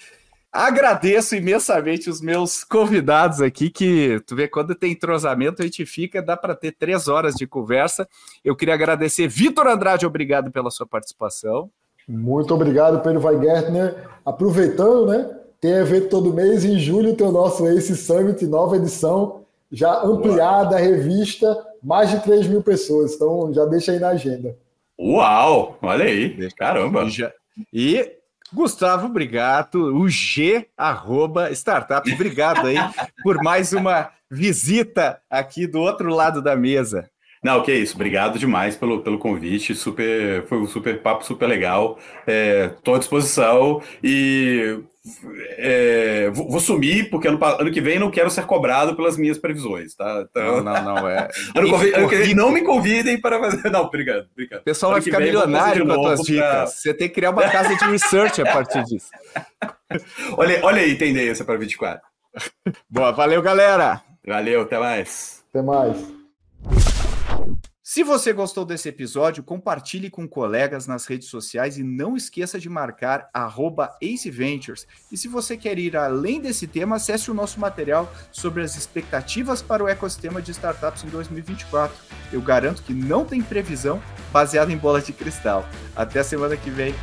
Agradeço imensamente os meus convidados aqui, que tu vê, quando tem entrosamento, a gente fica, dá para ter três horas de conversa. Eu queria agradecer. Vitor Andrade, obrigado pela sua participação. Muito obrigado, Pedro Weigert. Aproveitando, né? Tem evento todo mês, em julho tem o nosso Ace Summit, nova edição. já ampliada, revista, mais de 3 mil pessoas. Então já deixa aí na agenda. Uau! Olha aí, caramba! E, já, e Gustavo Brigato, o G, arroba, startups. Obrigado aí por mais uma visita aqui do outro lado da mesa. Não, que isso. Obrigado demais pelo, pelo convite. Super, foi um super papo, super legal. Estou é, à disposição e é, vou, vou, sumir, porque ano, ano que vem não quero ser cobrado pelas minhas previsões, tá? Então, não, não, não, é. ano, ano que vem não me convidem para fazer. Não, obrigado, obrigado. O pessoal vai ficar milionário com as tuas dicas. Pra... Você tem que criar uma casa de research a partir disso. olha, olha aí, tendência para 24. Boa, valeu, galera. Valeu, até mais. Até mais. Se você gostou desse episódio, compartilhe com colegas nas redes sociais e não esqueça de marcar AceVentures. E se você quer ir além desse tema, acesse o nosso material sobre as expectativas para o ecossistema de startups em 2024. Eu garanto que não tem previsão baseada em bola de cristal. Até a semana que vem.